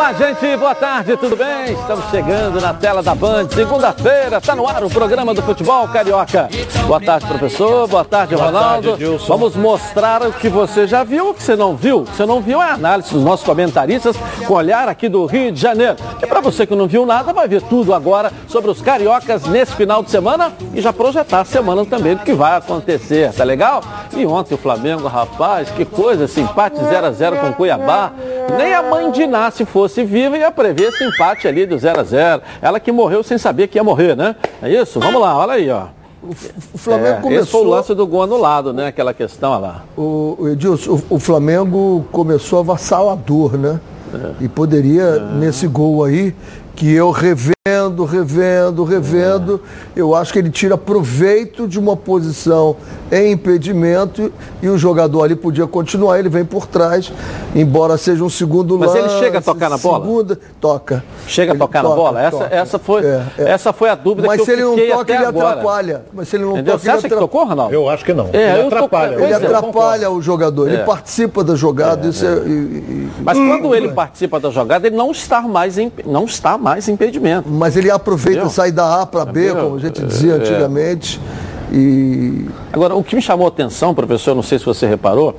Olá, gente, boa tarde, tudo bem? Estamos chegando na tela da Band, segunda-feira, está no ar o programa do futebol carioca. Boa tarde, professor, boa tarde, boa Ronaldo. Tarde, Vamos mostrar o que você já viu, o que você não viu. O que você não viu é a análise dos nossos comentaristas com olhar aqui do Rio de Janeiro. E para você que não viu nada, vai ver tudo agora sobre os cariocas nesse final de semana e já projetar a semana também do que vai acontecer, tá legal? E ontem o Flamengo, rapaz, que coisa, esse empate 0 a 0 com Cuiabá. Nem a mãe de Iná, se fosse viva, ia prever esse empate ali do 0 a 0 Ela que morreu sem saber que ia morrer, né? É isso? Vamos lá, olha aí, ó. O Flamengo é, começou. Esse foi o lance do gol anulado, né? Aquela questão, olha lá. O, o Edilson, o, o Flamengo começou avassalador, né? É. E poderia, é. nesse gol aí, que eu revendo, revendo, revendo, é. eu acho que ele tira proveito de uma posição em impedimento e o jogador ali podia continuar, ele vem por trás, embora seja um segundo Mas lance. Mas ele chega a tocar na bola? Segunda, toca. Chega a tocar toca, na bola? Essa, toca. essa, foi, é, é. essa foi a dúvida Mas que eu se ele não toca, ele agora. atrapalha. Mas se ele não Entendeu? toca, Você acha ele atrapalha. que tocou, Ronaldo? Eu acho que não. É, ele atrapalha. Ele atrapalha o jogador, ele é. participa da jogada. Isso é, e, e... Mas quando ele participa da jogada, ele não está mais em, não está mais em impedimento. Mas ele aproveita sair da A para B, como a gente dizia antigamente. E... Agora, o que me chamou a atenção, professor, não sei se você reparou,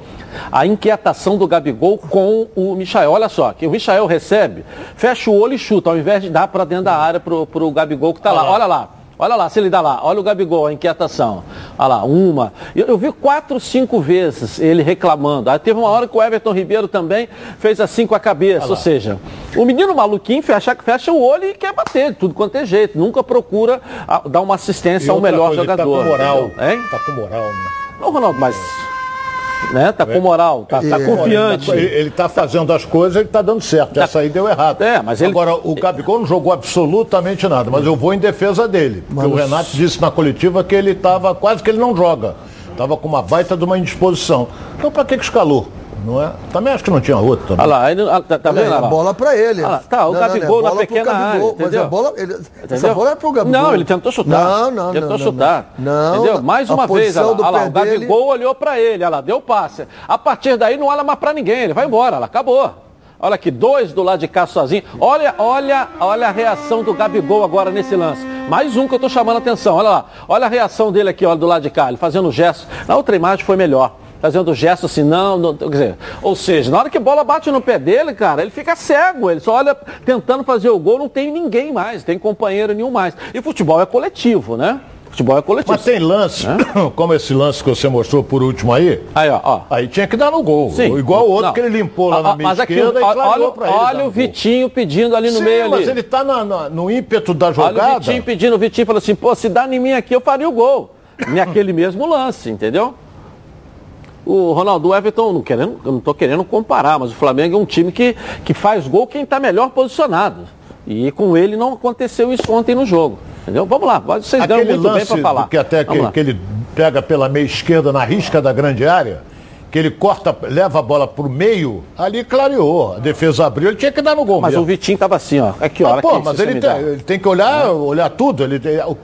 a inquietação do Gabigol com o Michael. Olha só, que o Michael recebe, fecha o olho e chuta, ao invés de dar para dentro da área para o Gabigol que está lá. Olha lá. Olha lá, se ele dá lá, olha o Gabigol, a inquietação. Olha lá, uma. Eu, eu, vi quatro, cinco vezes ele reclamando. Aí teve uma hora que o Everton Ribeiro também fez assim com a cabeça. Ou seja, o menino maluquinho fecha, fecha o olho e quer bater, tudo quanto é jeito. Nunca procura a, dar uma assistência ao melhor coisa, jogador. Ele tá com moral. Hein? Tá com moral, né? Não, Ronaldo, mas né? Tá com moral, tá, tá confiante. Ele, ele tá fazendo as coisas, ele tá dando certo. Tá... Essa aí deu errado. É, mas ele... Agora, o Gabigol não jogou absolutamente nada, mas eu vou em defesa dele. Mas... Porque o Renato disse na coletiva que ele estava quase que ele não joga. Estava com uma baita de uma indisposição. Então, para que, que escalou? Não é? Também acho que não tinha outro também. Olha lá, ele, tá, tá vendo? A bola para ele. lá, tá, o não, Gabigol não, não, na pequena área, entendeu? Mas a bola, ele, essa bola é pro Gabigol. Não, ele tentou chutar. Não, não, Tentou não, chutar. Não, entendeu? Mais uma vez, olha lá, olha lá o Gabigol dele... olhou para ele, olha lá, deu passe. A partir daí não olha mais para ninguém, ele vai embora, olha, acabou. Olha aqui, dois do lado de cá sozinho. Olha, olha, olha a reação do Gabigol agora nesse lance. Mais um que eu estou chamando a atenção. Olha lá. Olha a reação dele aqui, olha, do lado de cá. Ele fazendo gesto. Na outra imagem foi melhor fazendo gesto assim, não, não, quer dizer, ou seja, na hora que a bola bate no pé dele, cara, ele fica cego, ele só olha tentando fazer o gol, não tem ninguém mais, tem companheiro nenhum mais. E futebol é coletivo, né? Futebol é coletivo. Mas tem lance, é? como esse lance que você mostrou por último aí. Aí, ó, ó. Aí tinha que dar no gol. Sim. Igual o outro não. que ele limpou lá na minha esquerda aqui, e olha, pra ele. Olha o Vitinho pedindo ali no Sim, meio mas ali. ele tá na, no ímpeto da jogada. Olha o Vitinho pedindo, o Vitinho falou assim, pô, se dá em mim aqui eu faria o gol. Naquele mesmo lance, entendeu? O Ronaldo o Everton, não querendo, eu não estou querendo comparar, mas o Flamengo é um time que, que faz gol quem está melhor posicionado. E com ele não aconteceu isso ontem no jogo. Entendeu? Vamos lá, vocês ganham muito bem para falar. Que até que, que, ele pega pela meia esquerda na risca da grande área que ele corta, leva a bola pro meio, ali clareou. A defesa abriu, ele tinha que dar no gol. Mas mesmo. o Vitinho tava assim, ó. Aqui, ó. Ah, pô, mas ele tem, ele tem, que olhar, é. olhar tudo. Ele,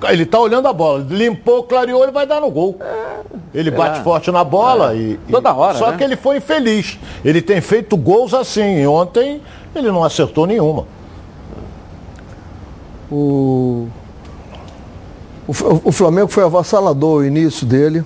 ele tá olhando a bola. Limpou, clareou, ele vai dar no gol. É, ele bate forte na bola é. e, Toda hora. Só né? que ele foi infeliz. Ele tem feito gols assim. E ontem ele não acertou nenhuma. O, o, o Flamengo foi avassalador o início dele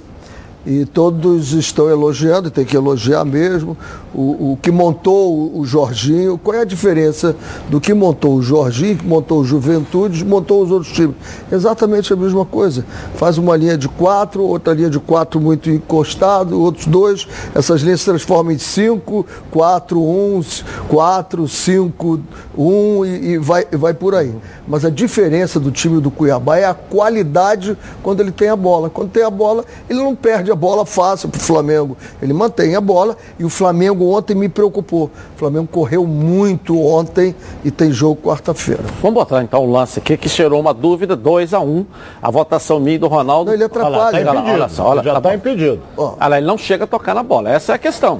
e todos estão elogiando, tem que elogiar mesmo. O, o, que montou o Jorginho, qual é a diferença do que montou o Jorginho, que montou o Juventude, montou os outros times? Exatamente a mesma coisa. Faz uma linha de quatro, outra linha de quatro muito encostado, outros dois, essas linhas se transformam em cinco, quatro, um, quatro, cinco, um e, e vai, vai por aí. Mas a diferença do time do Cuiabá é a qualidade quando ele tem a bola. Quando tem a bola, ele não perde a bola fácil para o Flamengo. Ele mantém a bola e o Flamengo ontem me preocupou. O Flamengo correu muito ontem e tem jogo quarta-feira. Vamos botar então o lance aqui que gerou uma dúvida, 2 a 1 um, a votação minha do Ronaldo. Não, ele atrapalha. Olha, tá olha só, olha, já está tá impedido. Olha, ele não chega a tocar na bola. Essa é a questão.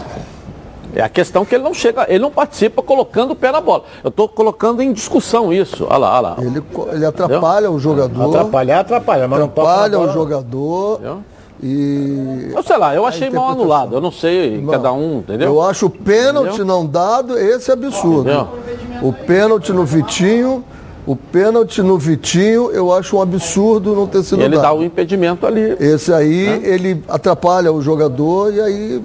É a questão que ele não chega, ele não participa colocando o pé na bola. Eu estou colocando em discussão isso. Olha lá, olha lá. Ele, ele atrapalha Entendeu? o jogador. Atrapalhar, atrapalha, mas atrapalha o jogador. Entendeu? E. Eu sei lá, eu achei mal anulado. Eu não sei, não. cada um, entendeu? Eu acho o pênalti entendeu? não dado, esse é absurdo. Entendeu? O pênalti no Vitinho, o pênalti no Vitinho, eu acho um absurdo não ter sido e ele dado. dá o impedimento ali. Esse aí, né? ele atrapalha o jogador e aí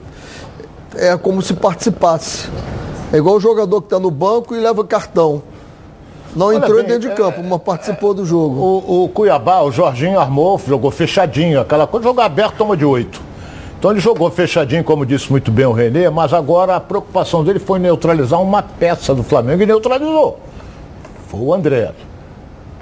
é como se participasse. É igual o jogador que está no banco e leva cartão. Não Olha entrou bem, dentro de campo, é, mas participou do jogo. O, o, Cuiabá, o Jorginho armou, jogou fechadinho, aquela coisa, jogo aberto toma de oito. Então ele jogou fechadinho, como disse muito bem o Renê, mas agora a preocupação dele foi neutralizar uma peça do Flamengo e neutralizou. Foi o André.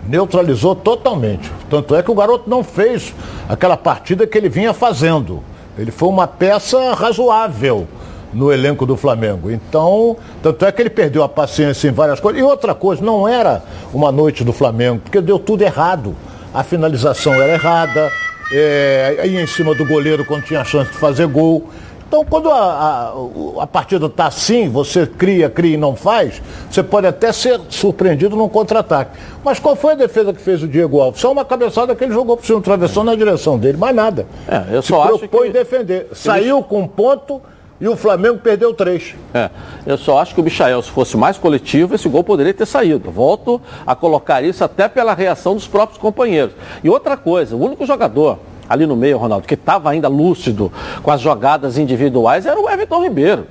Neutralizou totalmente. Tanto é que o garoto não fez aquela partida que ele vinha fazendo. Ele foi uma peça razoável no elenco do Flamengo. Então, tanto é que ele perdeu a paciência em várias coisas. E outra coisa, não era uma noite do Flamengo, porque deu tudo errado. A finalização era errada, é, aí em cima do goleiro quando tinha a chance de fazer gol. Então, quando a, a, a partida está assim, você cria, cria e não faz, você pode até ser surpreendido num contra-ataque. Mas qual foi a defesa que fez o Diego Alves? Só uma cabeçada que ele jogou por cima, travessão na direção dele, mais nada. É, eu só Se acho que... defender. Saiu com um ponto e o Flamengo perdeu três. É, eu só acho que o Michael, se fosse mais coletivo, esse gol poderia ter saído. Volto a colocar isso até pela reação dos próprios companheiros. E outra coisa, o único jogador ali no meio, Ronaldo, que estava ainda lúcido com as jogadas individuais era o Everton Ribeiro.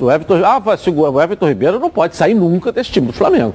O Everton, ah, o Everton Ribeiro não pode sair nunca desse time do Flamengo.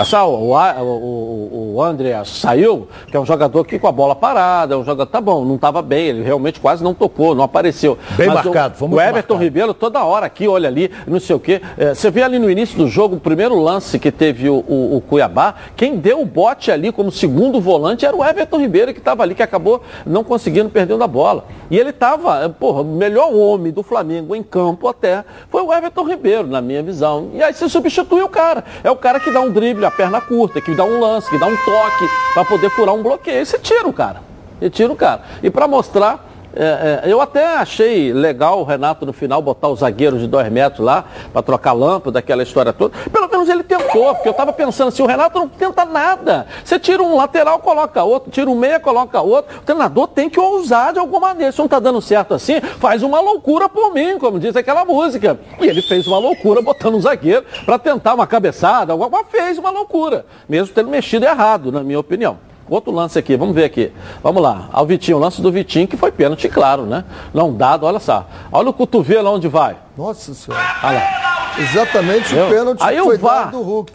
Essa, o, o, o André saiu, que é um jogador que com a bola parada, é um jogador, tá bom, não estava bem, ele realmente quase não tocou, não apareceu. Bem Mas marcado, o, o Everton marcado. Ribeiro toda hora aqui, olha ali, não sei o quê. É, você vê ali no início do jogo, o primeiro lance que teve o, o, o Cuiabá, quem deu o bote ali como segundo volante era o Everton Ribeiro, que estava ali, que acabou não conseguindo, perdendo a bola. E ele estava, porra, o melhor homem do Flamengo em campo até foi o Everton Ribeiro, na minha visão. E aí você substitui o cara. É o cara que dá um drible, a perna curta, que dá um lance, que dá um toque para poder furar um bloqueio. você tira o cara. E tira o cara. E para mostrar é, é, eu até achei legal o Renato no final botar o zagueiro de dois metros lá para trocar lâmpada, aquela história toda. Pelo menos ele tentou, porque eu estava pensando assim, o Renato não tenta nada. Você tira um lateral, coloca outro, tira um meia, coloca outro. O treinador tem que ousar de alguma maneira. Se não está dando certo assim, faz uma loucura por mim, como diz aquela música. E ele fez uma loucura botando um zagueiro para tentar uma cabeçada, alguma fez uma loucura, mesmo tendo mexido errado, na minha opinião. Outro lance aqui, vamos ver aqui. Vamos lá. Ao Vitinho, o lance do Vitinho, que foi pênalti, claro, né? Não dado, olha só. Olha o cotovelo onde vai. Nossa senhora. Olha lá. Exatamente Eu, o pênalti aí foi o VAR, do Hulk.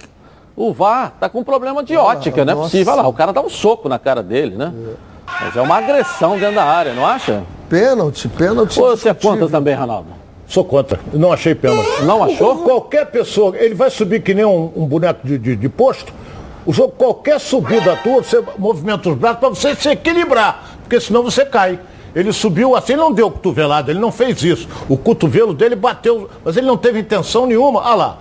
O VAR tá com problema de ótica, não é possível. Olha lá, o cara dá um soco na cara dele, né? É. Mas é uma agressão dentro da área, não acha? Pênalti, pênalti. Ou você é contra também, Ronaldo? Sou contra. Não achei pênalti. Não achou? Qualquer pessoa, ele vai subir que nem um, um boneco de, de, de posto, o jogo, qualquer subida tua, você movimenta os braços para você se equilibrar, porque senão você cai. Ele subiu assim, ele não deu cotovelado, ele não fez isso. O cotovelo dele bateu, mas ele não teve intenção nenhuma. Ah lá,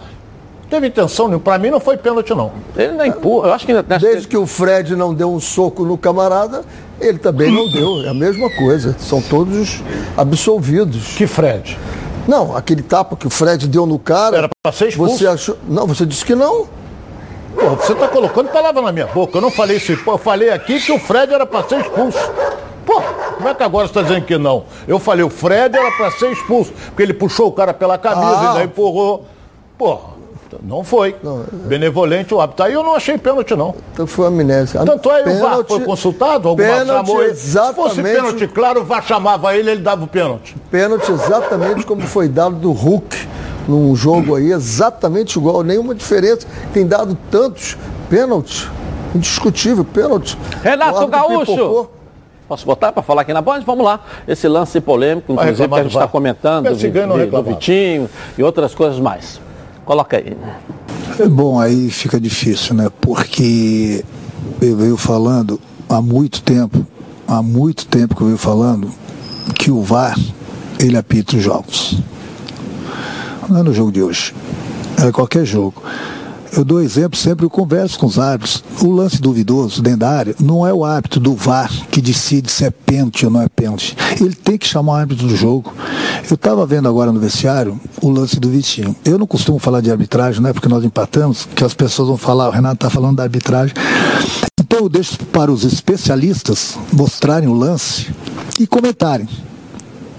teve intenção nenhuma. Para mim não foi pênalti, não. Ele não empurra. Eu acho que Desde que o Fred não deu um soco no camarada, ele também não deu. É a mesma coisa. São todos absolvidos. Que Fred? Não, aquele tapa que o Fred deu no cara. Era para ser expulso. Você achou. Não, você disse que não. Pô, você tá colocando palavra na minha boca. Eu não falei isso. Eu falei aqui que o Fred era para ser expulso. Pô, como é que agora você está dizendo que não? Eu falei, o Fred era para ser expulso, porque ele puxou o cara pela camisa, ah. e empurrou. Pô, não foi. Não, Benevolente o hábito. Aí eu não achei pênalti, não. Então foi amnésia. Tanto é, pênalti, o VAR foi consultado, alguma pênalti, chamou ele. Se fosse pênalti, claro, o VAR chamava ele, ele dava o pênalti. Pênalti exatamente como foi dado do Hulk num jogo aí exatamente igual, nenhuma diferença. Tem dado tantos pênaltis, indiscutível, pênalti. Renato Gaúcho! Pipocou. Posso botar para falar aqui na Band? Vamos lá. Esse lance polêmico, inclusive, que a gente está comentando, do, de, do Vitinho e outras coisas mais. Coloca aí. É bom, aí fica difícil, né? Porque eu venho falando há muito tempo, há muito tempo que eu venho falando, que o VAR, ele apita os jogos não é no jogo de hoje, é qualquer jogo. Eu dou exemplo sempre, eu converso com os árbitros. O lance duvidoso dentro da área não é o árbitro do VAR que decide se é pênalti ou não é pênalti. Ele tem que chamar o árbitro do jogo. Eu estava vendo agora no vestiário o lance do Vitinho. Eu não costumo falar de arbitragem, né? Porque nós empatamos, que as pessoas vão falar, o Renato está falando da arbitragem. Então eu deixo para os especialistas mostrarem o lance e comentarem.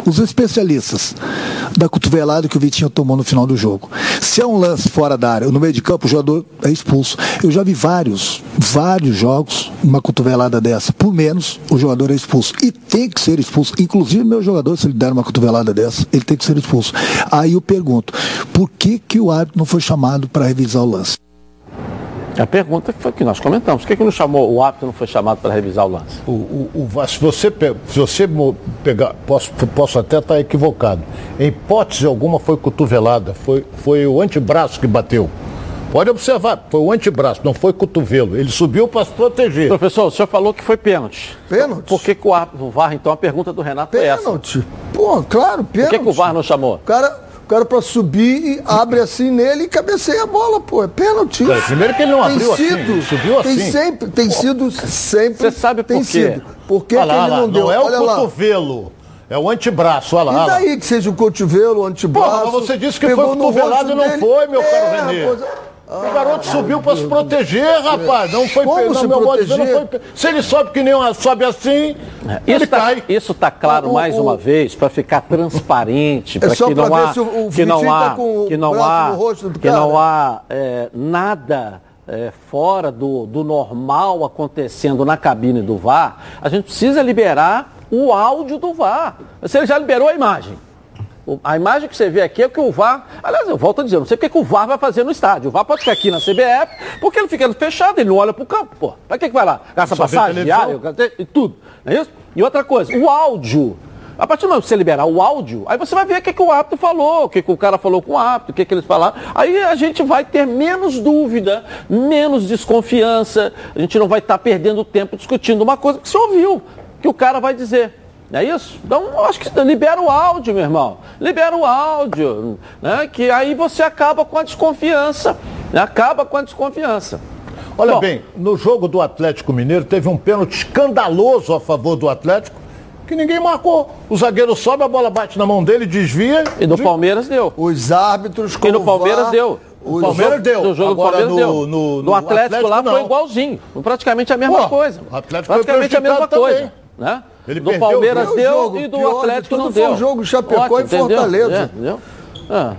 Os especialistas da cotovelada que o Vitinho tomou no final do jogo. Se é um lance fora da área, no meio de campo, o jogador é expulso. Eu já vi vários, vários jogos, uma cotovelada dessa, por menos, o jogador é expulso. E tem que ser expulso. Inclusive, meu jogador, se ele der uma cotovelada dessa, ele tem que ser expulso. Aí eu pergunto, por que, que o árbitro não foi chamado para revisar o lance? A pergunta foi que nós comentamos. Por que, que não chamou, o árbitro não foi chamado para revisar o lance? O, o, o, se você, se você pegar, posso, posso até estar equivocado. Em hipótese alguma foi cotovelada, foi, foi o antebraço que bateu. Pode observar, foi o antebraço, não foi cotovelo. Ele subiu para se proteger. Professor, o senhor falou que foi pênalti. Pênalti? Por que, que o, árbitro, o VAR, então, a pergunta do Renato pênalti. foi essa? Pênalti. Pô, claro, pênalti. Por que, que o VAR não chamou? O cara, cara para subir, abre assim nele e cabeceia a bola, pô. É pênalti. Primeiro que ele não tem abriu assim, sido, assim, subiu tem assim. Sempre, tem pô. sido sempre. Você sabe por tem quê? Sido. Por que, que lá, ele não lá, deu? Não é Olha o lá. cotovelo. É o antebraço, olha lá. E daí que seja o cotovelo, o antebraço. Mas você disse que foi cotovelado e não dele. foi, meu é, caro Renê. Pois... Ah, o garoto subiu para se proteger, rapaz. Não foi Como se proteger? Não foi, se ele sobe que nem uma, sobe assim, é, ele tá, cai. Isso está claro o, mais o, uma vez para ficar transparente, para é que, não há, o, que não há, tá que não há, que não há é, nada é, fora do, do normal acontecendo na cabine do VAR. A gente precisa liberar o áudio do VAR. Você ele já liberou a imagem. A imagem que você vê aqui é o que o VAR. Aliás, eu volto a dizer, não sei o que o VAR vai fazer no estádio. O VAR pode ficar aqui na CBF, porque ele fica fechado, ele não olha para o campo, pô. Para que, que vai lá? Gasta passagem diária e tudo. Não é isso? E outra coisa, o áudio. A partir do momento que você liberar o áudio, aí você vai ver o que, que o árbitro falou, o que, que o cara falou com o árbitro, o que, que eles falaram. Aí a gente vai ter menos dúvida, menos desconfiança, a gente não vai estar tá perdendo tempo discutindo uma coisa que você ouviu, que o cara vai dizer. Não é isso? Então, eu acho que libera o áudio, meu irmão. Libera o áudio, né? Que aí você acaba com a desconfiança. Né? Acaba com a desconfiança. Olha Bom, bem, no jogo do Atlético Mineiro teve um pênalti escandaloso a favor do Atlético que ninguém marcou. O zagueiro sobe, a bola bate na mão dele, desvia. E no Palmeiras deu. Os árbitros E no Palmeiras deu. O Palmeiras deu. No jogo Agora, do Palmeiras no, deu. No, no, Atlético, Atlético, lá não. foi igualzinho. Praticamente a mesma Pô, coisa. O Atlético praticamente a mesma também. coisa. Né? Ele do Palmeiras deu jogo, e do pior Atlético não foi deu. o jogo Chapecó Ótimo, e Fortaleza. É, entendeu? Ah.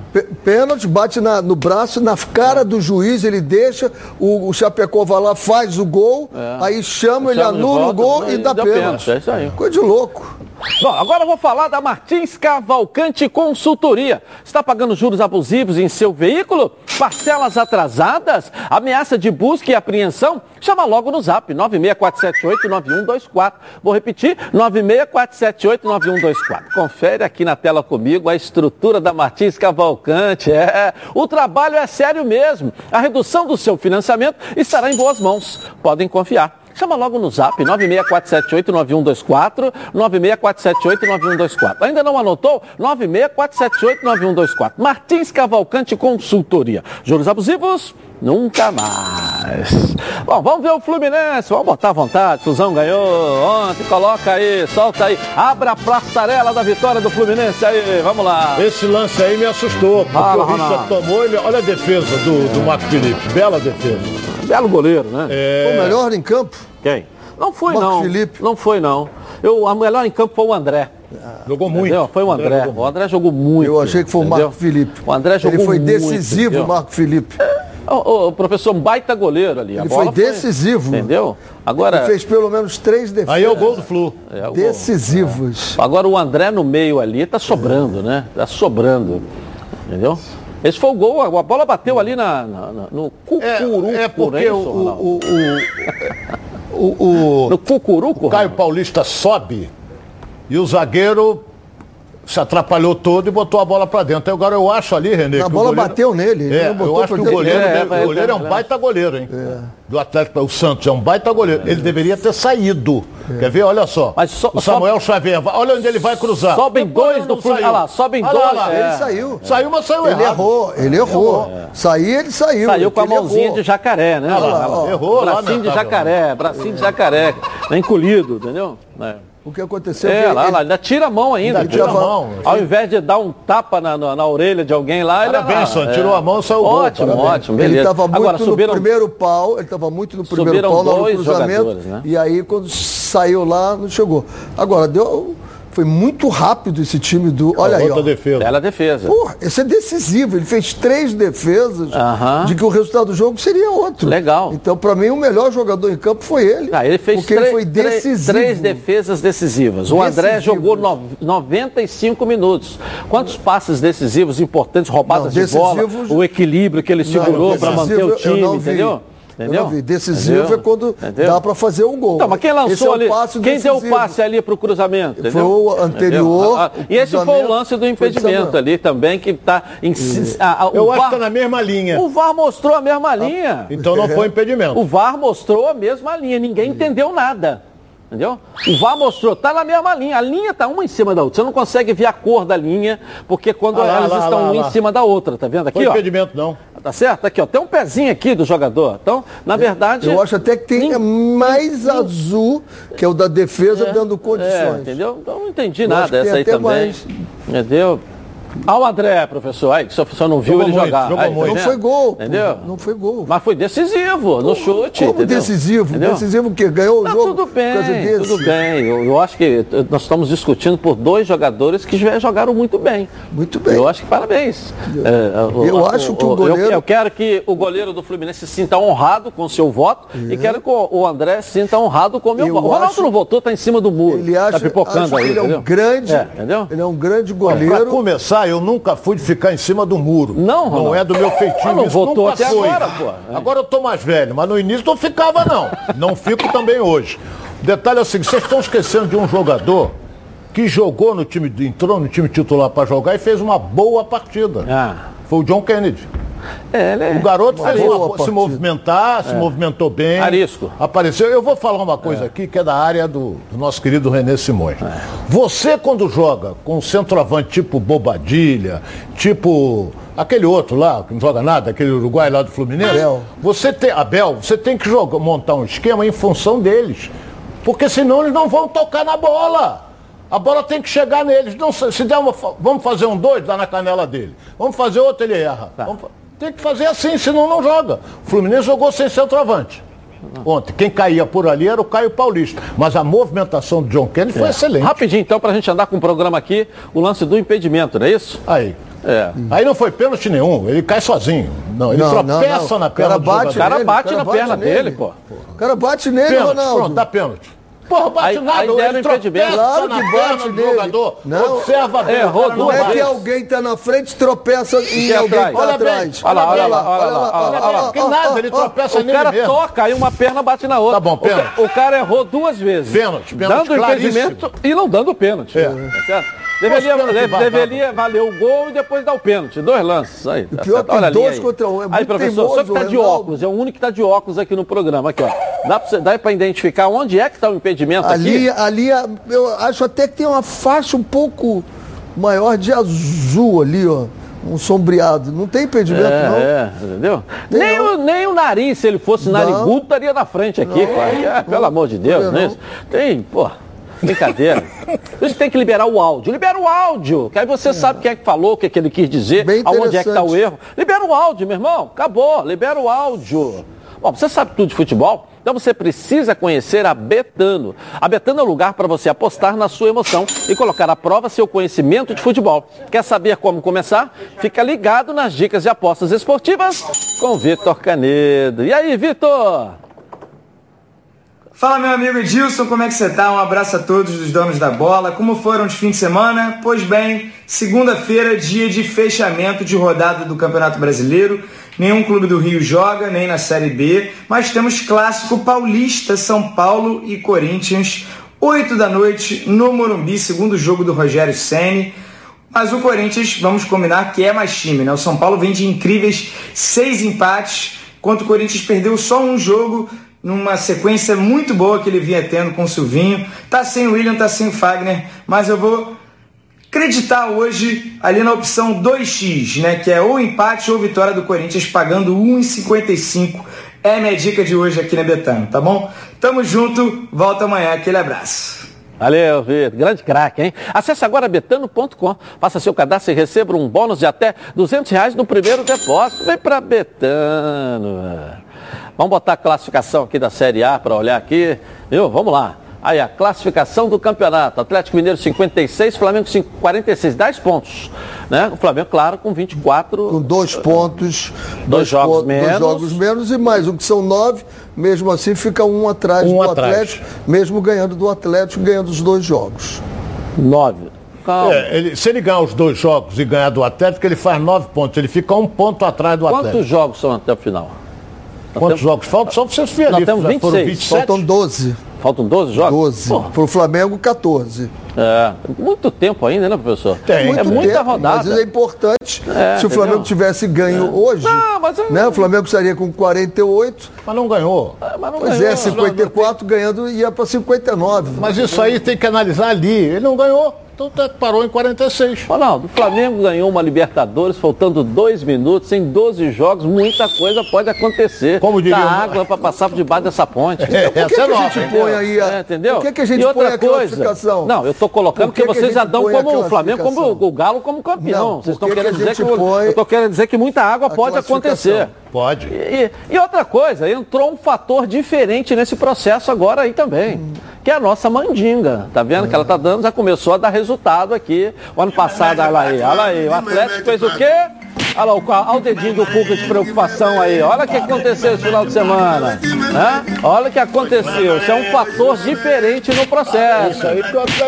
Pênalti, bate na, no braço, na cara do juiz, ele deixa, o, o Chapecó vai lá, faz o gol, é. aí chama, ele anula o gol e dá pênalti. pênalti. É isso aí. Coisa de louco. Bom, agora vou falar da Martins Cavalcante Consultoria. Está pagando juros abusivos em seu veículo? Parcelas atrasadas? Ameaça de busca e apreensão? Chama logo no zap 964789124. Vou repetir, 964789124. Confere aqui na tela comigo a estrutura da Martins Cavalcante. É, o trabalho é sério mesmo. A redução do seu financiamento estará em boas mãos. Podem confiar. Chama logo no zap 964789124, 964789124. Ainda não anotou? 964789124. Martins Cavalcante Consultoria. Juros abusivos? Nunca mais. Bom, vamos ver o Fluminense. Vamos botar à vontade. Fusão ganhou ontem. Coloca aí, solta aí. Abra a passarela da vitória do Fluminense aí. Vamos lá. Esse lance aí me assustou. Porque Fala, o Richard tomou. Ele... Olha a defesa do, do Marco Felipe. Bela defesa. Belo goleiro, né? É... O melhor em campo. Quem? Não foi, Marcos não. Felipe. Não foi, não. Eu, a melhor em campo foi o André. Jogou muito. Entendeu? Foi o André. André o André jogou muito. Eu achei que foi entendeu? o Marco Felipe. O André jogou Ele foi muito, decisivo, entendeu? Marco Felipe. O, o, professor, baita goleiro ali. Ele foi decisivo. Foi, entendeu? Agora, Ele fez pelo menos três defesas. Aí é o gol do Flu. É, o Decisivos. Gol. Agora o André no meio ali tá sobrando, né? Tá sobrando. Entendeu? Esse foi o gol, a bola bateu ali na, na, na no cucuruco, é, é porque né, o, o, o, o, no cucuruco, o Caio Paulista sobe e o zagueiro se atrapalhou todo e botou a bola para dentro. Agora eu acho ali, Renê. A bola goleiro... bateu nele. É, eu acho que o goleiro, é, deve... o goleiro é, um baita goleiro, hein? É. Do Atlético, o Santos é um baita goleiro. Ele deveria ter saído. É. Quer ver? Olha só. So, o Samuel. Xavier, olha onde ele vai cruzar. Sobem dois do Fluminense. Olha lá, sobem dois. Lá, é. Ele saiu. Saiu, mas saiu ele errado. Errou, ele errou. É. Sair, ele saiu. Saiu com a mãozinha errou. de jacaré, né? Olha lá, ó, errou bracinho lá, de jacaré, bracinho de jacaré. Tá encolhido, entendeu? É. O que aconteceu? É, lá, lá, ainda tira a mão ainda. Ainda tira a mão. Ao invés de dar um tapa na, na, na orelha de alguém lá, ele Parabéns, Son, tirou a mão, saiu o gol. Ótimo, Parabéns. ótimo, beleza. Ele estava muito Agora, subiram... no primeiro pau, ele estava muito no primeiro Subiram pau, lá no cruzamento. né? E aí, quando saiu lá, não chegou. Agora, deu. Foi muito rápido esse time do. Olha aí. Ó. defesa. Bela defesa. Porra, esse é decisivo. Ele fez três defesas de que o resultado do jogo seria outro. Legal. Então, para mim, o melhor jogador em campo foi ele. Ah, ele fez porque três, ele foi decisivo. três defesas decisivas. O André Decisivo. jogou no- 95 minutos. Quantos passes decisivos importantes, roubadas Não, de bola, decisivos- o equilíbrio que ele segurou para manter o eu time, entendeu? Eu Entendeu? não vi. Decisivo Entendeu? é quando Entendeu? dá para fazer o gol. Então, mas quem Esse é lançou o ali? passe Quem deu o decisivo. passe ali para o cruzamento? Foi entendeu? o anterior? Ah, ah, E esse foi o lance do foi impedimento ali também, que está em. a- a- o Eu acho VAR que tá na mesma linha. O VAR mostrou a mesma linha. Então não foi impedimento. O VAR mostrou a mesma linha, ninguém entendeu nada. Entendeu? O VAR mostrou, tá na mesma linha. A linha tá uma em cima da outra. Você não consegue ver a cor da linha, porque quando Ah lá, elas lá, estão lá, uma lá. em cima da outra, tá vendo aqui, Foi ó? impedimento, não. Tá certo? Aqui, ó. Tem um pezinho aqui do jogador. Então, na verdade. Eu acho até que tem é Nin- mais azul, que é o da defesa, dando É, condições. entendeu? Então não entendi Eu nada essa aí até também. mais. Entendeu? Ah, o André, professor, aí, que o senhor não viu Jogou ele muito, jogar. jogou Aí, tá muito. Não foi gol. Entendeu? Não foi gol. Mas foi decisivo no chute. Como entendeu? decisivo? Entendeu? Decisivo que ganhou o Não, jogo tudo bem, tudo bem. Eu, eu acho que eh, nós estamos discutindo por dois jogadores que jogaram muito bem. Muito bem. Eu acho que parabéns. É, Eu acho que o eu- goleiro- Eu, quero que o goleiro do Fluminense se sinta honrado com o seu voto e quero que o, André se sinta honrado com o meu Eu voto. O Ronaldo acho- não votou, está em cima do muro. Ele acha, tá pipocando acho aí, ele é entendeu? um grande, É, entendeu? ele é um grande Para goleiro. Começar, eu nunca fui de ficar em cima do muro. Não, Ronaldo. Não é do meu feitio. Mas não isso votou até foi. agora, pô. Agora eu tô mais velho, mas no início não ficava, não. Não fico também hoje. O detalhe é o seguinte, vocês estão esquecendo de um jogador que jogou no time, entrou no time titular para jogar e fez uma boa partida. Ah. Foi o John Kennedy. É, é- O garoto fez boa uma, se movimentar, se movimentou bem. Arisco. Apareceu. Eu vou falar uma coisa aqui que é da área do, do nosso querido René Simões. Você, quando joga com um centroavante tipo Bobadilha, tipo aquele outro lá, que não joga nada, aquele Uruguai lá do Fluminense, Abel. você tem, Abel, você tem que jogar, montar um esquema em função deles. Porque senão eles não vão tocar na bola. A bola tem que chegar neles. Não, se der uma, vamos fazer um dois, dá na canela dele. Vamos fazer outro, ele erra. Vamos fa- tem que fazer assim, senão não joga. O Fluminense jogou sem centroavante. Ontem, quem caía por ali era o Caio Paulista. Mas a movimentação do John Kennedy foi excelente. Rapidinho, então, para a gente andar com o programa aqui, o lance do impedimento, não é isso? Aí. É. Aí não foi pênalti nenhum, ele cai sozinho. Não, ele Não, não, tropeça não. na O cara perna do bate O cara bate o cara na bate perna nele. dele, pô. O cara bate nele, Pênalti, Ronaldo. pronto, dá pênalti. Porra, bate Aí- nada, aí deram ele impedimento. tropeça Claro na que bate nele. jogador. Não. Observa bem, Errou o cara Não duas é que alguém tá na frente tropeça E alguém atrás? tá Olha bem, atrás. olha lá, olha lá, olha lá, olha olha lá. bem, que nada, ele tropeça O nele cara mesmo. toca, aí uma perna bate na outra. Tá bom, O pênalti. O, cara errou duas vezes. Pênalti, pênalti Dando impedimento e não dando pênalti. É. Tá certo? Deveria, deveria valer o gol e depois dar o pênalti. Dois lances. Aí, tá pior certo? que Olha dois aí. contra um, é Aí, professor, só que tá teimoso, de óculos. É o único que tá de óculos aqui no programa. Aqui, ó. Dá pra identificar onde é que tá o impedimento Ali, aqui? ali, eu acho até que tem uma faixa um pouco maior de azul ali, ó. Um sombreado. Não tem impedimento, não. É, é, entendeu? Tem Nem não. o, nem o nariz, se ele fosse narigudo, estaria na frente aqui, pai. É, pelo amor de Deus, Não, não é não. isso? Tem, pô, brincadeira. Por isso tem que liberar o áudio. Libera o áudio, que aí você sabe quem é que falou, o que, é que ele quis dizer, aonde é que está o erro. Libera o áudio, meu irmão. Acabou, libera o áudio. Bom, você sabe tudo de futebol? Então você precisa conhecer a Betano. A Betano é o lugar para você apostar na sua emoção e colocar à prova seu conhecimento de futebol. Quer saber como começar? Fica ligado nas dicas de apostas esportivas com Vitor Canedo. E aí, Vitor? Fala meu amigo Edilson, como é que você tá? Um abraço a todos os donos da bola. Como foram os fins de semana? Pois bem, segunda-feira, dia de fechamento de rodada do Campeonato Brasileiro. Nenhum clube do Rio joga, nem na Série B, mas temos clássico paulista, São Paulo e Corinthians, 8 da noite no Morumbi, segundo jogo do Rogério Ceni. Mas o Corinthians, vamos combinar que é mais time, né? O São Paulo vem de incríveis seis empates, enquanto o Corinthians perdeu só um jogo numa sequência muito boa que ele vinha tendo com o Silvinho. Tá sem o William, tá sem o Fagner, mas eu vou acreditar hoje ali na opção 2x, né? Que é ou empate ou vitória do Corinthians pagando 1,55. É minha dica de hoje aqui na Betano, tá bom? Tamo junto, volta amanhã, aquele abraço. Valeu, Vitor. Grande craque, hein? Acesse agora betano.com, faça seu cadastro e receba um bônus de até 200 reais no primeiro depósito. Vem pra Betano. Vamos botar a classificação aqui da Série A para olhar aqui. Viu? Vamos lá. Aí a classificação do campeonato. Atlético Mineiro 56, Flamengo 46, 10 pontos. Né? O Flamengo, claro, com 24. Com dois pontos. Dois, dois jogos pontos, menos. Dois jogos menos e mais um que são nove. Mesmo assim fica um atrás um do atrás. Atlético, mesmo ganhando do Atlético, ganhando os dois jogos. Nove. É, ele, se ele ganhar os dois jogos e ganhar do Atlético, ele faz nove pontos. Ele fica um ponto atrás do Atlético. Quantos jogos são até o final? Quantos temos... jogos faltam? Só para vocês verem. Nós temos 26. 27. Faltam 12. Faltam 12 jogos? 12. Para o Flamengo, 14. É, muito tempo ainda, né, professor? Tem. Muito é muita tempo, rodada. Mas é importante. É, se o Flamengo entendeu? tivesse ganho é. hoje, não, mas né, o Flamengo estaria com 48. Mas não ganhou. É, mas não pois ganhou. é, 54 ganhando ia para 59. Mas isso aí tem que analisar ali. Ele não ganhou. Então parou em 46. Ronaldo, o Flamengo ganhou uma Libertadores faltando dois minutos, em 12 jogos, muita coisa pode acontecer. Como diria Tá água para passar por debaixo dessa ponte. É, por que, que, a gente põe aí a... É, entendeu? Por que, que a gente e outra põe a coisa, Não, eu estou colocando porque vocês já dão como o Flamengo, como o Galo como campeão. Não, vocês estão querendo dizer que eu estou querendo dizer que muita água pode acontecer. Pode. E, e, outra coisa, entrou um fator diferente nesse processo agora aí também. Hum que é a nossa mandinga. Tá vendo que ela tá dando, já começou a dar resultado aqui. O ano passado, olha aí, olha aí, o Atlético fez o quê? Olha lá, olha o dedinho do Cuca de preocupação aí. Olha o que aconteceu esse final de semana. Né? Olha o que aconteceu. Isso é um fator diferente no processo.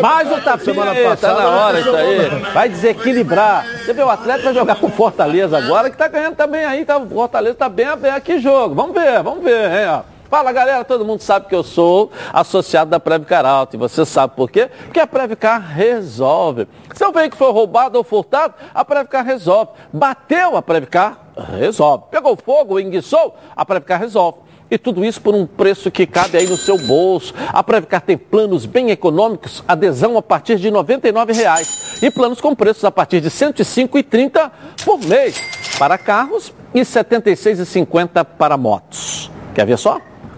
Mais um tapete, tá na hora isso aí. Vai desequilibrar. Você vê, o atleta vai jogar com Fortaleza agora, que tá ganhando também aí. Tá, o Fortaleza tá bem aberto aqui jogo. Vamos ver, vamos ver, hein, ó. Fala galera, todo mundo sabe que eu sou associado da Previcar Alto e você sabe por quê? Porque a Previcar resolve. Se veículo foi roubado ou furtado, a Previcar resolve. Bateu a Previcar, resolve. Pegou fogo, enguiçou, a Previcar resolve. E tudo isso por um preço que cabe aí no seu bolso. A Previcar tem planos bem econômicos, adesão a partir de R$ 99,00 e planos com preços a partir de R$ 105,30 por mês para carros e R$ 76,50 para motos. Quer ver só?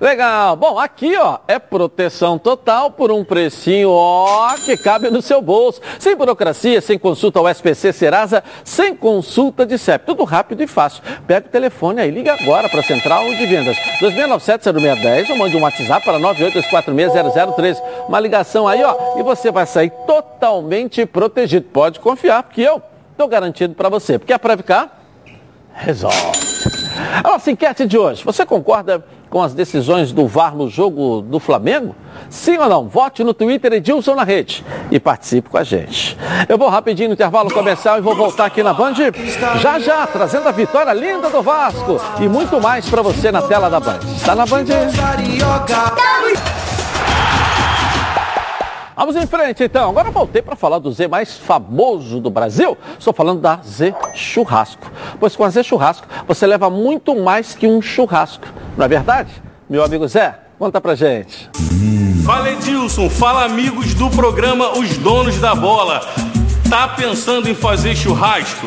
Legal. Bom, aqui ó, é proteção total por um precinho ó que cabe no seu bolso. Sem burocracia, sem consulta ao SPC Serasa, sem consulta de CEP. Tudo rápido e fácil. Pega o telefone aí, liga agora para a Central de Vendas. 2697-0610 ou mande um WhatsApp para 982460013. Uma ligação aí ó e você vai sair totalmente protegido. Pode confiar, porque eu estou garantido para você. Porque a Previcar resolve. A nossa enquete de hoje, você concorda com as decisões do VAR no jogo do Flamengo? Sim ou não? Vote no Twitter Edilson na rede e participe com a gente. Eu vou rapidinho no intervalo comercial e vou voltar aqui na Band já já, trazendo a vitória linda do Vasco e muito mais para você na tela da Band. Está na Band? Vamos em frente então. Agora voltei para falar do Z mais famoso do Brasil. Estou falando da Z Churrasco. Pois com a Z Churrasco você leva muito mais que um churrasco. Não é verdade? Meu amigo Zé, conta pra gente. Fala Edilson, fala amigos do programa Os Donos da Bola. Tá pensando em fazer churrasco?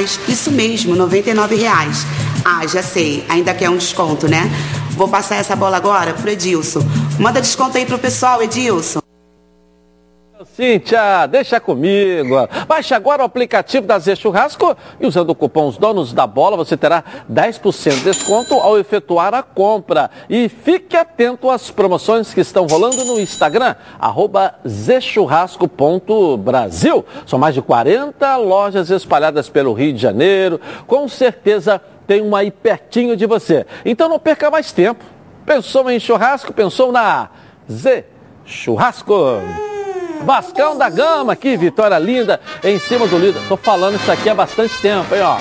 Isso mesmo, 99 reais. Ah, já sei, ainda quer um desconto, né? Vou passar essa bola agora pro Edilson. Manda desconto aí pro pessoal, Edilson. Cíntia, deixa comigo. Baixe agora o aplicativo da Zé Churrasco e usando o cupom Os Donos da Bola você terá 10% de desconto ao efetuar a compra. E fique atento às promoções que estão rolando no Instagram, arroba zchurrasco.brasil. São mais de 40 lojas espalhadas pelo Rio de Janeiro. Com certeza tem uma aí pertinho de você. Então não perca mais tempo. Pensou em churrasco? Pensou na Z Churrasco. Vascão da Gama, que vitória linda em cima do líder. Tô falando isso aqui há bastante tempo, hein, ó.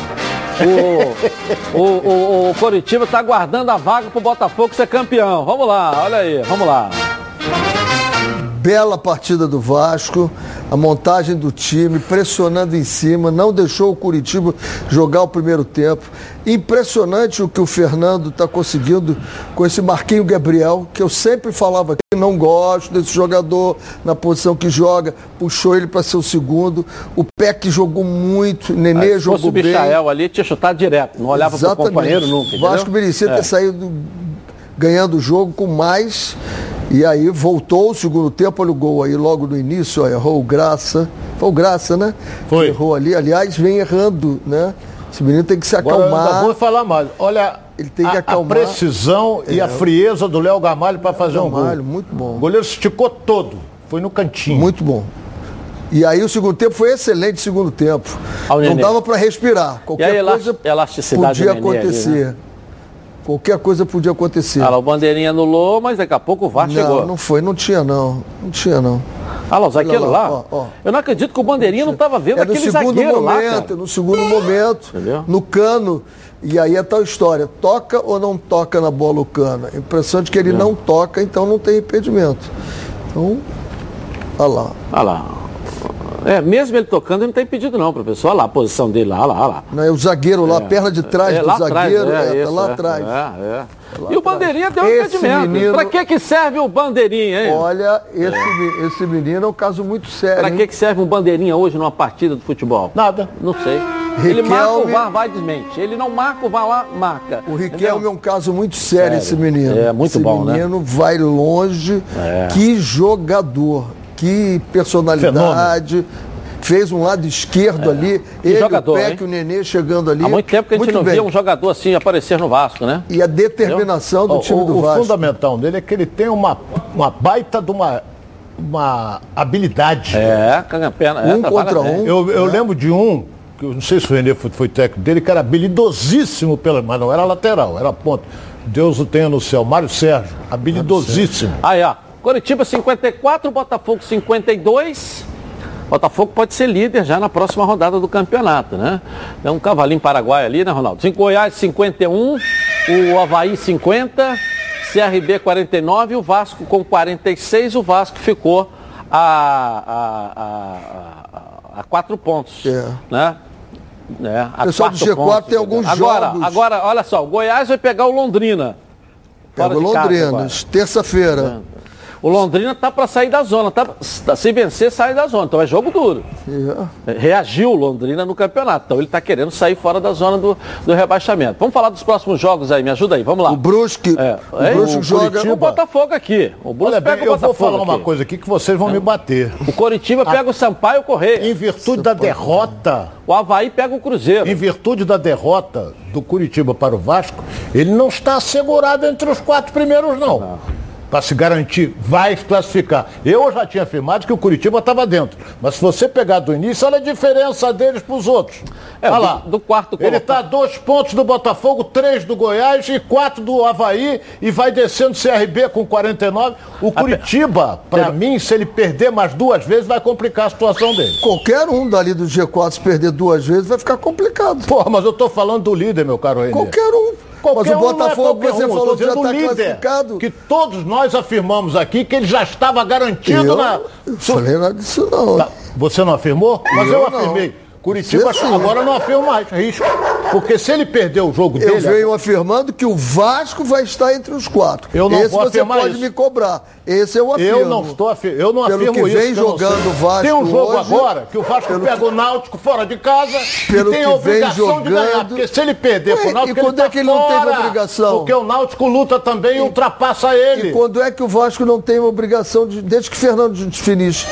O, o, o, o Coritiba tá guardando a vaga pro Botafogo ser campeão. Vamos lá, olha aí, vamos lá. Bela partida do Vasco, a montagem do time, pressionando em cima, não deixou o Curitiba jogar o primeiro tempo. Impressionante o que o Fernando está conseguindo com esse Marquinho Gabriel, que eu sempre falava que não gosto desse jogador na posição que joga, puxou ele para ser o segundo. O Peck jogou muito, Nenê Aí, jogou o bem. Michael ali tinha chutado direto, não olhava para o companheiro nunca. O Vasco entendeu? merecia É. ter saído ganhando o jogo com mais. E aí voltou o segundo tempo, olha o gol aí logo no início, ó, errou o Graça. Foi o Graça, né? Foi. Errou ali. Aliás, vem errando, né? Esse menino tem que se acalmar. vou falar mais. Olha Ele tem que a, a acalmar. precisão e a frieza do Léo Gamalho para fazer um Gamalho, gol. muito bom. O goleiro esticou todo. Foi no cantinho. Muito bom. E aí o segundo tempo foi excelente segundo tempo. Ao Não Nenê. dava para respirar. Qualquer E a elas- coisa elasticidade podia Nenê ali, acontecer. né? Qualquer coisa podia acontecer. Olha lá, o Bandeirinha anulou, mas daqui a pouco o VAR não, chegou. não foi, não tinha não. Não tinha não. Olha lá, o zagueiro Olha lá. lá, ó, ó. Eu não acredito que o Bandeirinha não estava vendo É no aquele segundo zagueiro lá, momento, cara. no segundo momento, Entendeu? no cano. E aí é tal história, toca ou não toca na bola o cano? A impressão de que ele não toca, então não tem impedimento. Então, olha lá. Olha lá. É, mesmo ele tocando, ele não tem impedido não, professor. Olha lá a posição dele lá, olha lá, olha lá. Né? O zagueiro lá, a perna de trás É, do atrás, zagueiro, é, é, tá lá é, atrás. é, é. E o Bandeirinha deu um Esse impedimento. menino- Pra que que serve o Bandeirinha, hein? Olha, esse, esse menino é um caso muito sério. Pra hein? que que serve um Bandeirinha hoje numa partida de futebol? Nada. Não sei. Ele Riquelme- marca o VAR, vai e desmente. Ele não marca o VAR lá, marca. O Riquelme é um caso muito sério, Sério. esse menino. É, muito esse bom, né? menino vai longe. É. Que jogador, que personalidade. Fez um lado esquerdo ali. Ele, jogador, o Peck, hein? o Nenê chegando ali. Há muito tempo que a gente Muito não bem. via um jogador assim aparecer no Vasco, né? E a determinação do Ó, time o, do o Vasco. fundamental dele é que ele tem uma, uma baita de uma, uma habilidade. É, caga a perna. é, Um trabalha contra um. Eu, eu lembro de um, que eu não sei se o Renê foi, foi técnico dele, que era habilidosíssimo, pela, mas não era lateral, era ponta. Deus o tenha no céu. Mário Sérgio, habilidosíssimo. Aí, ó. Curitiba 54, Botafogo 52. Botafogo pode ser líder já na próxima rodada do campeonato, né? Tem um cavalinho paraguai ali, né, Ronaldo? Goiás 51, o Havaí 50, CRB 49, o Vasco com 46, o Vasco ficou a, a, a, a- quatro pontos. É. Né? É, a pessoal do quatro G4 pontos. tem alguns agora, jogos. Agora, olha só, o Goiás vai pegar o Londrina. Pega o Londrina, terça-feira. O Londrina tá para sair da zona, tá, se vencer, sai da zona. Então é jogo duro. É. Reagiu o Londrina no campeonato. Então ele está querendo sair fora da zona do, do rebaixamento. Vamos falar dos próximos jogos aí, me ajuda aí, vamos lá. O Brusque, É, o é, Brusque o joga. Curitiba, o Botafogo aqui. O Brusque Olha bem, pega o eu vou Botafogo falar uma aqui. coisa aqui que vocês vão me bater. O Coritiba pega o Sampaio Correia. Em virtude da derrota, O Havaí pega o Cruzeiro. em virtude da derrota do Curitiba para o Vasco, ele não está assegurado entre os quatro primeiros, não. Para se garantir, vai se classificar. Eu já tinha afirmado que o Curitiba estava dentro. Mas se você pegar do início, olha a diferença deles para os outros. É, Olha lá. Do, do quarto Ele está dois pontos do Botafogo, três do Goiás e quatro do Havaí e vai descendo CRB com 49. O Curitiba, para mim, se ele perder mais duas vezes, vai complicar a situação dele. Qualquer um dali do G4, se perder duas vezes, vai ficar complicado. Porra, mas eu estou falando do líder, meu caro Renê. Qualquer um. Qualquer Mas o Botafogo, um, é você um, falou que já está classificado. Que todos nós afirmamos aqui que ele já estava garantido eu na. Não falei nada disso, não. Tá. Você não afirmou? Mas eu, eu afirmei. Curitiba sim, agora não afirma mais, risco. Porque se ele perder o jogo eu dele. Eu venho afirmando que o Vasco vai estar entre os quatro. Eu não Esse vou você pode isso. me cobrar. Esse eu afirmo. Eu não estou afirmando. Eu não pelo afirmo que vem isso. jogando o Vasco. Tem um jogo hoje, agora que o Vasco pega que... o Náutico fora de casa pelo e tem a obrigação jogando... de ganhar. Porque se ele perder Ué, pro Náutico. E quando ele é que ele não teve obrigação? Porque o Náutico luta também e ultrapassa ele. E quando é que o Vasco não tem obrigação de. Desde que Fernando Diniz,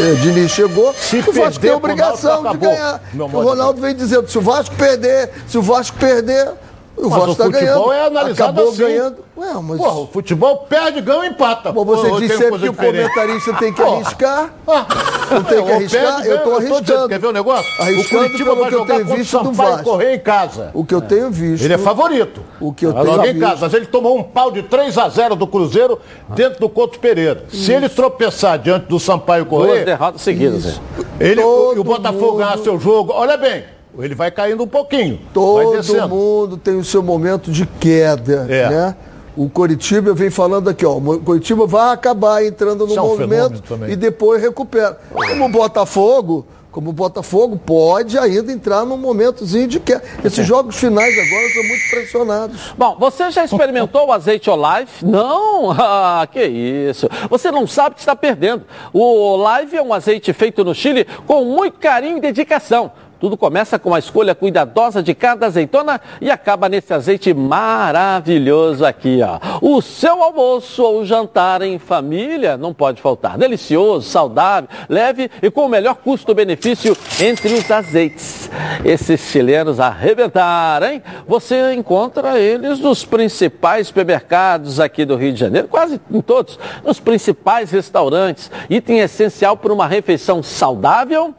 eh, Diniz chegou, se o Vasco tem obrigação Náutico, de ganhar. O Ronaldo vem dizendo: se o Vasco perder, se o Vasco perder. O Vasco está ganhando. é analisado Acabou assim. ganhando. Ué, mas... Porra, o futebol perde, ganha e empata. Bom, você Pô, disse sempre que o comentarista tem que arriscar. Ah, não tem que arriscar, eu estou arriscando. Quer ver o negócio? Arriscando o Curitiba vai que eu tenho visto do Vasco. correr em casa. O que eu tenho visto. Ele é favorito. O que eu tenho visto. em casa, mas ele tomou um pau de 3 a 0 do Cruzeiro dentro do Couto Pereira. Isso. Se ele tropeçar diante do Sampaio correr... Duas derrotas seguidas. Ele, o, Botafogo ganhar seu jogo... Olha bem, ele vai caindo um pouquinho. Todo mundo tem o seu momento de queda, é. né? O Coritiba vem falando aqui, ó, o Coritiba vai acabar entrando no movimento é um e depois recupera. Como o Botafogo, como o Botafogo pode ainda entrar num momentozinho de queda. Esses é. jogos finais agora são muito pressionados. Bom, você já experimentou o azeite Olive? Não? Ah, que isso. Você não sabe que está perdendo. O Olive é um azeite feito no Chile com muito carinho e dedicação. Tudo começa com a escolha cuidadosa de cada azeitona e acaba nesse azeite maravilhoso aqui, ó. O seu almoço ou jantar em família não pode faltar. Delicioso, saudável, leve e com o melhor custo-benefício entre os azeites. Esses chilenos arrebentaram, hein? Você encontra eles nos principais supermercados aqui do Rio de Janeiro, quase em todos, nos principais restaurantes. Item essencial para uma refeição saudável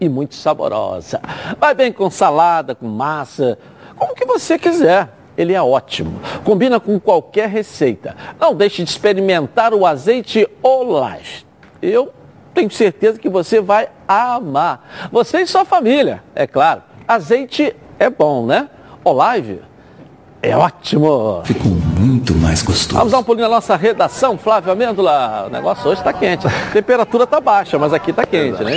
e muito saborosa. Vai bem com salada, com massa, como que você quiser. Ele é ótimo. Combina com qualquer receita. Não deixe de experimentar o azeite Olive. Eu tenho certeza que você vai amar. Você e sua família, é claro. Azeite é bom, né? Olive é ótimo. Ficou muito mais gostoso. Vamos dar um pulinho na nossa redação, Flávio Amêndola. O negócio hoje está quente. A temperatura está baixa, mas aqui está quente, né?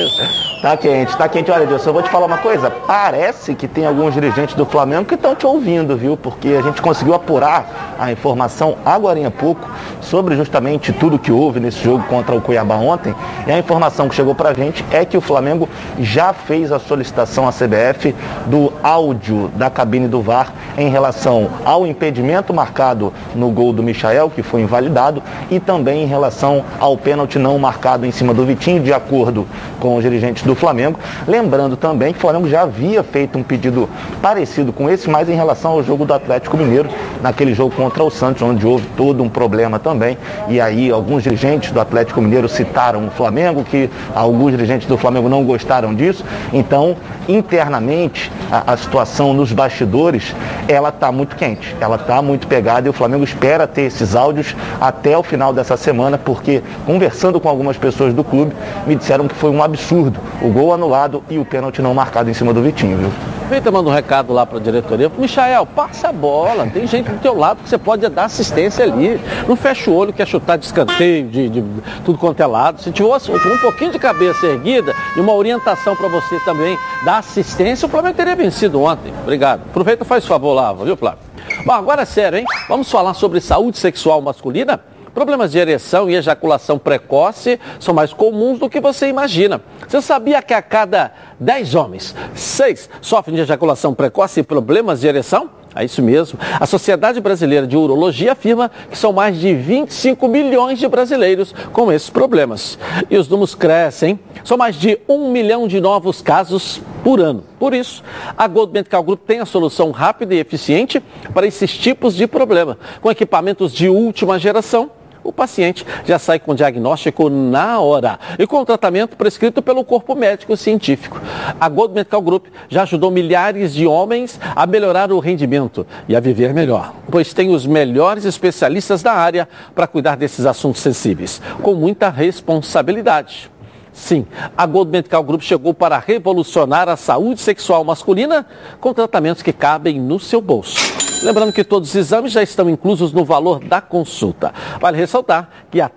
Tá quente, tá quente. Olha, Deus, eu vou te falar uma coisa. Parece que tem alguns dirigentes do Flamengo que estão te ouvindo, viu? Porque a gente conseguiu apurar a informação agora há pouco sobre justamente tudo que houve nesse jogo contra o Cuiabá ontem. E a informação que chegou pra gente é que o Flamengo já fez a solicitação à CBF do áudio da cabine do VAR em relação ao impedimento marcado no gol do Michael, que foi invalidado, e também em relação ao pênalti não marcado em cima do Vitinho, de acordo com os dirigentes do Flamengo. Lembrando também que o Flamengo já havia feito um pedido parecido com esse, mas em relação ao jogo do Atlético Mineiro, naquele jogo contra o Santos, onde houve todo um problema também. E aí alguns dirigentes do Atlético Mineiro citaram o Flamengo, que alguns dirigentes do Flamengo não gostaram disso. Então, internamente, a, a situação nos bastidores, ela está muito quente, ela está muito pegada e o Flamengo espera ter esses áudios até o final dessa semana, porque conversando com algumas pessoas do clube, me disseram que foi um absurdo o gol anulado e o pênalti não marcado em cima do Vitinho, viu? Aproveita manda um recado lá para a diretoria. Michael, passa a bola. Tem gente do teu lado que você pode dar assistência ali. Não fecha o olho, quer chutar de escanteio, de, de tudo quanto é lado. Se tiver um pouquinho de cabeça erguida e uma orientação para você também dar assistência, o Flamengo teria vencido ontem. Obrigado. Aproveita e faz favor lá, viu, Flávio? Bom, agora é sério, hein? Vamos falar sobre saúde sexual masculina? Problemas de ereção e ejaculação precoce são mais comuns do que você imagina. Você sabia que a cada 10 homens, 6 sofrem de ejaculação precoce e problemas de ereção? É isso mesmo. A Sociedade Brasileira de Urologia afirma que são mais de 25 milhões de brasileiros com esses problemas. E os números crescem. São mais de um milhão de novos casos por ano. Por isso, a Gold Medical Group tem a solução rápida e eficiente para esses tipos de problema, com equipamentos de última geração o paciente já sai com diagnóstico na hora e com o tratamento prescrito pelo corpo médico científico. A Gold Medical Group já ajudou milhares de homens a melhorar o rendimento e a viver melhor, pois tem os melhores especialistas da área para cuidar desses assuntos sensíveis, com muita responsabilidade. Sim, a Gold Medical Group chegou para revolucionar a saúde sexual masculina com tratamentos que cabem no seu bolso. Lembrando que todos os exames já estão inclusos no valor da consulta. Vale ressaltar que a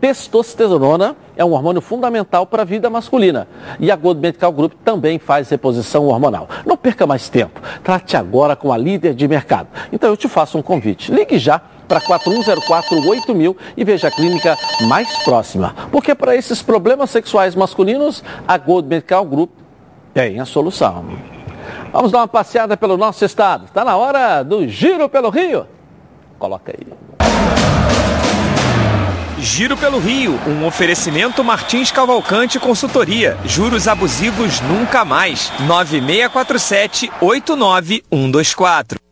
testosterona é um hormônio fundamental para a vida masculina. E a Gold Medical Group também faz reposição hormonal. Não perca mais tempo. Trate agora com a líder de mercado. Então eu te faço um convite. Ligue já para 41048000 e veja a clínica mais próxima. Porque para esses problemas sexuais masculinos, a Gold Medical Group tem a solução. Vamos dar uma passeada pelo nosso estado. Está na hora do Giro pelo Rio. Coloca aí. Giro pelo Rio, um oferecimento Martins Cavalcante Consultoria. Juros abusivos nunca mais. 9647 89124.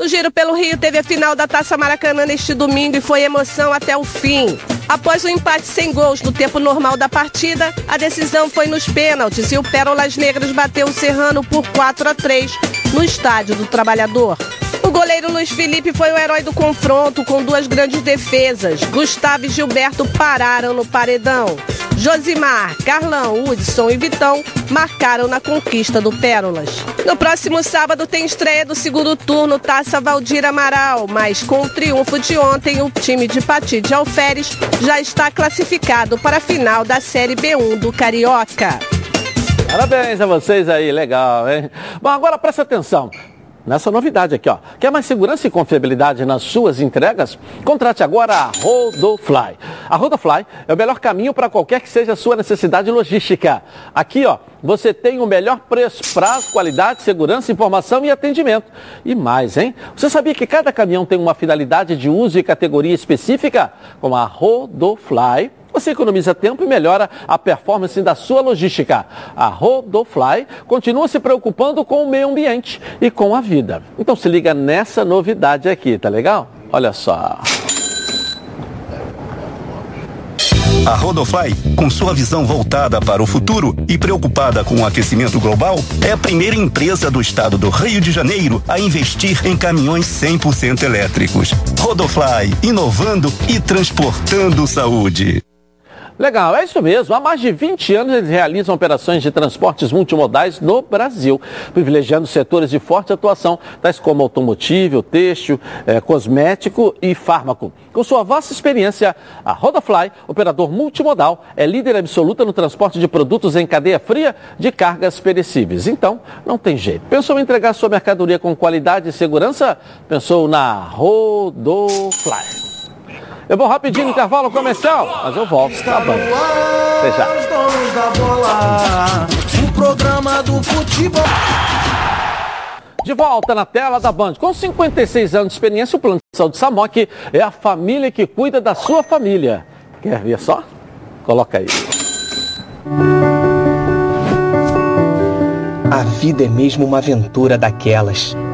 No Giro pelo Rio teve a final da Taça Maracanã neste domingo e foi emoção até o fim. Após o empate sem gols no tempo normal da partida, a decisão foi nos pênaltis e o Pérolas Negras bateu o Serrano por 4 a 3 no Estádio do Trabalhador. O goleiro Luiz Felipe foi o herói do confronto com duas grandes defesas. Gustavo e Gilberto pararam no paredão. Josimar, Carlão, Hudson e Vitão marcaram na conquista do Pérolas. No próximo sábado tem estreia do segundo turno Taça Valdir Amaral, mas com o triunfo de ontem, o time de Pati de Alferes já está classificado para a final da Série B1 do Carioca. Parabéns a vocês aí, legal, hein? Bom, agora presta atenção nessa novidade aqui, ó. Quer mais segurança e confiabilidade nas suas entregas? Contrate agora a Rodofly. A Rodofly é o melhor caminho para qualquer que seja a sua necessidade logística. Aqui, ó, você tem o melhor preço, prazo, qualidade, segurança, informação e atendimento. E mais, hein? Você sabia que cada caminhão tem uma finalidade de uso e categoria específica? Com a Rodofly você economiza tempo e melhora a performance da sua logística. A Rodofly continua se preocupando com o meio ambiente e com a vida. Então se liga nessa novidade aqui, tá legal? Olha só. A Rodofly, com sua visão voltada para o futuro e preocupada com o aquecimento global, é a primeira empresa do estado do Rio de Janeiro a investir em caminhões 100% elétricos. Rodofly, inovando e transportando saúde. Legal, é isso mesmo. Há mais de 20 anos eles realizam operações de transportes multimodais no Brasil, privilegiando setores de forte atuação, tais como automotivo, têxtil, eh, cosmético e fármaco. Com sua vasta experiência, a Rodafly, operador multimodal, é líder absoluta no transporte de produtos em cadeia fria de cargas perecíveis. Então, não tem jeito. Pensou em entregar sua mercadoria com qualidade e segurança? Pensou na Rodofly. Eu vou rapidinho no intervalo comercial, mas eu volto, tá bom. Até já. O programa do futebol. De volta na tela da Band. Com 56 anos de experiência, o Plano de Saúde Samok é a família que cuida da sua família. Quer ver só? Coloca aí. A vida é mesmo uma aventura daquelas.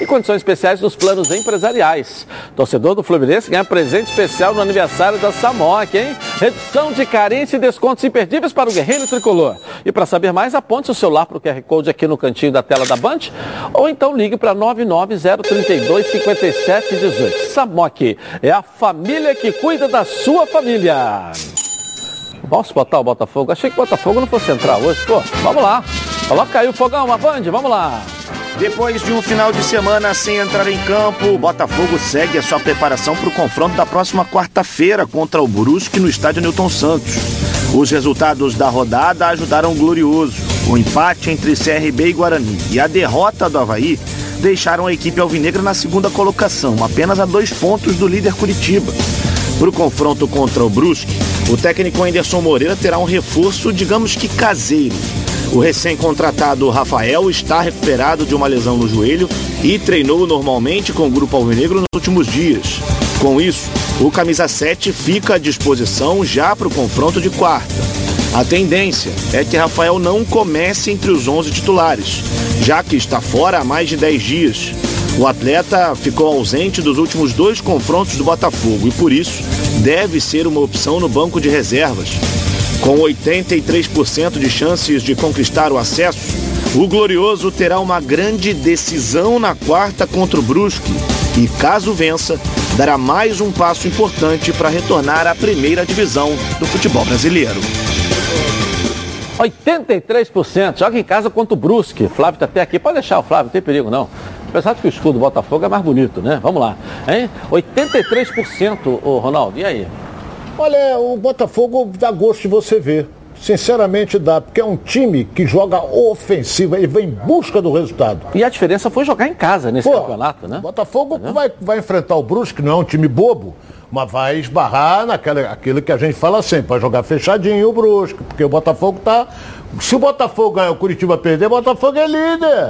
e condições especiais nos planos empresariais. Torcedor do Fluminense ganha presente especial no aniversário da Samok, hein? Redução de carência e descontos imperdíveis para o Guerreiro Tricolor. E para saber mais, aponte o celular para o QR Code aqui no cantinho da tela da Band ou então ligue para 99032 5718. Samok é a família que cuida da sua família. Posso botar o Botafogo? Achei que o Botafogo não fosse entrar hoje. Pô, vamos lá. Coloca aí o fogão, uma band, vamos lá. Depois de um final de semana sem entrar em campo, o Botafogo segue a sua preparação para o confronto da próxima quarta-feira contra o Brusque no estádio Newton Santos. Os resultados da rodada ajudaram o Glorioso. O empate entre CRB e Guarani e a derrota do Havaí deixaram a equipe alvinegra na segunda colocação, apenas a dois pontos do líder Curitiba. Para o confronto contra o Brusque, o técnico Anderson Moreira terá um reforço, digamos que caseiro. O recém-contratado Rafael está recuperado de uma lesão no joelho e treinou normalmente com o grupo alvinegro nos últimos dias. Com isso, o camisa 7 fica à disposição já para o confronto de quarta. A tendência é que Rafael não comece entre os 11 titulares, já que está fora há mais de 10 dias. O atleta ficou ausente dos últimos dois confrontos do Botafogo e, por isso, deve ser uma opção no banco de reservas. Com 83% de chances de conquistar o acesso, o Glorioso terá uma grande decisão na quarta contra o Brusque e, caso vença, dará mais um passo importante para retornar à primeira divisão do futebol brasileiro. 83%. Joga em casa contra o Brusque. Flávio está até aqui. Pode deixar o Flávio, não tem perigo não. Apesar de que o escudo do Botafogo é mais bonito, né? Vamos lá. Hein? 83%, o Ronaldo. E aí? Olha, o Botafogo dá gosto de você ver. Sinceramente dá, porque é um time que joga ofensiva, ele vem em busca do resultado. E a diferença foi jogar em casa nesse Pô, campeonato, né? Botafogo vai, vai enfrentar o Brusque, que não é um time bobo, mas vai esbarrar naquela, aquilo que a gente fala sempre, vai jogar fechadinho o Brusque, porque o Botafogo tá. Se o Botafogo ganhar o Curitiba perder, o Botafogo é líder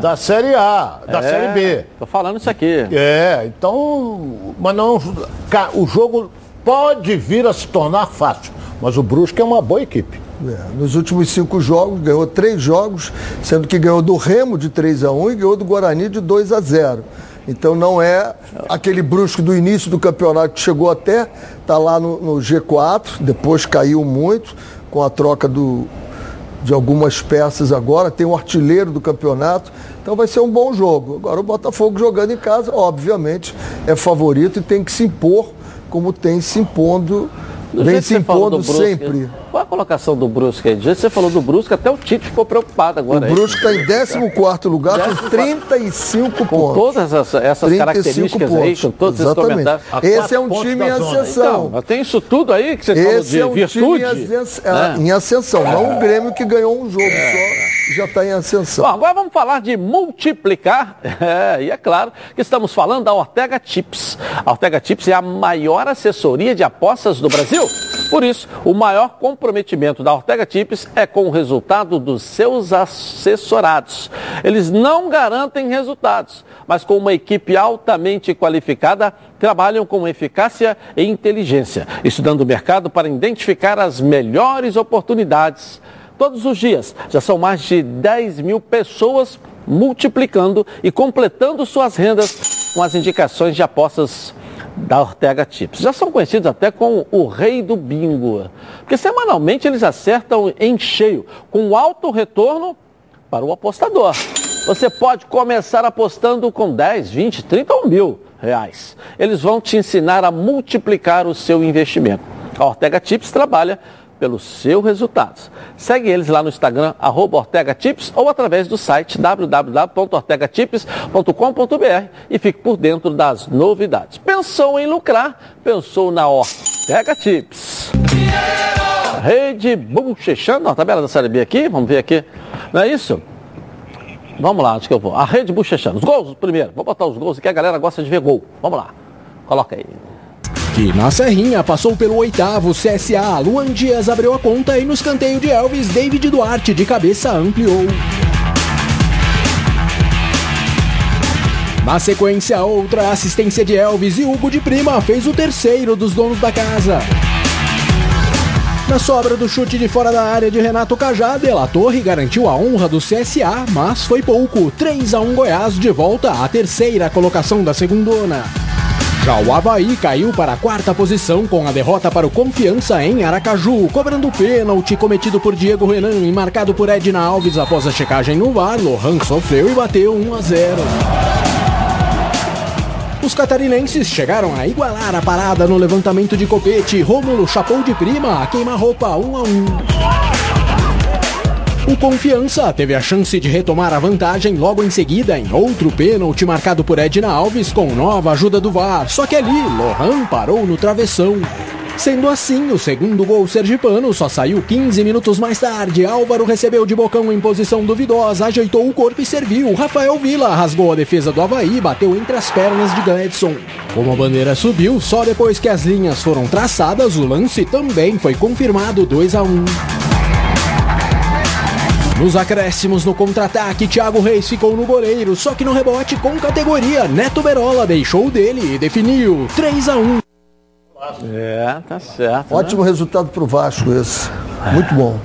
da Série A, da É, Série B. Tô falando isso aqui. É, então. Mas não. O jogo pode vir a se tornar fácil. Mas o Brusque é uma boa equipe. É, nos últimos cinco jogos, ganhou três jogos, sendo que ganhou do Remo de 3 a 1 e ganhou do Guarani de 2 a 0 Então não é aquele brusco do início do campeonato que chegou até, está lá no, no G4, depois caiu muito com a troca do, de algumas peças agora, tem um artilheiro do campeonato, então vai ser um bom jogo. Agora o Botafogo jogando em casa, obviamente, é favorito e tem que se impor como tem se impondo, Do vem se impondo sempre. Qual a colocação do Brusque aí? Do jeito que você falou do Brusque, até o Tite ficou preocupado agora. O aí. Brusque está em 14 lugar com 35 Com pontos. todas essas, essas 35 características aí, pontos. com todos esses Exatamente. comentários. A Esse é um time em ascensão. Então, mas tem isso tudo aí que você falou Esse de é um virtude. time em, ascens- é, né? em ascensão, não o Grêmio que ganhou um jogo só e já está em ascensão. Bom, agora vamos falar de multiplicar. É, e é claro que estamos falando da Ortega Tips. A Ortega Tips é a maior assessoria de apostas do Brasil. Por isso, o maior comprometimento da Ortega Tips é com o resultado dos seus assessorados. Eles não garantem resultados, mas com uma equipe altamente qualificada, trabalham com eficácia e inteligência, estudando o mercado para identificar as melhores oportunidades Todos os dias já são mais de 10 mil pessoas multiplicando e completando suas rendas com as indicações de apostas da Ortega Tips. Já são conhecidos até como o rei do bingo, porque semanalmente eles acertam em cheio, com alto retorno para o apostador. Você pode começar apostando com 10, 20, 30 ou mil reais. Eles vão te ensinar a multiplicar o seu investimento. A Ortega Tips trabalha pelos seus resultados. Segue eles lá no Instagram, arroba Ortega Tips, ou através do site www.ortegatips.com.br e fique por dentro das novidades. Pensou em lucrar? Pensou na Ortega Tips. Rede Bochechando, a tabela da Série B aqui, vamos ver aqui. Não é isso? Vamos lá, onde que eu vou? A Rede Bochechando. Os gols primeiro. Vou botar os gols que a galera gosta de ver gol. Vamos lá. Coloca aí. Que na Serrinha passou pelo oitavo CSA. Luan Dias abriu a conta e no escanteio de Elvis, David Duarte de cabeça ampliou. Na sequência, outra assistência de Elvis e Hugo de Prima fez o terceiro dos donos da casa. Na sobra do chute de fora da área de Renato Cajá, De La Torre garantiu a honra do CSA, mas foi pouco. 3 a 1 Goiás de volta à terceira colocação da segundona. Já o Havaí caiu para a quarta posição com a derrota para o Confiança em Aracaju, cobrando o pênalti cometido por Diego Renan e marcado por Edna Alves após a checagem no VAR. Lohan sofreu e bateu 1 a 0. Os catarinenses chegaram a igualar a parada no levantamento de copete. Rômulo chapou de prima a queima-roupa 1 a 1. O Confiança teve a chance de retomar a vantagem logo em seguida em outro pênalti marcado por Edna Alves com nova ajuda do VAR. Só que ali, Lohan parou no travessão. Sendo assim, o segundo gol sergipano só saiu 15 minutos mais tarde. Álvaro recebeu de bocão em posição duvidosa, ajeitou o corpo e serviu. Rafael Vila rasgou a defesa do Havaí e bateu entre as pernas de Gladson. Como a bandeira subiu, só depois que as linhas foram traçadas, o lance também foi confirmado 2 a 1. Nos acréscimos no contra-ataque, Thiago Reis ficou no goleiro, só que no rebote com categoria, Neto Berola deixou dele e definiu 3 a 1. É, tá certo. Ótimo né? resultado para o Vasco esse. Muito bom.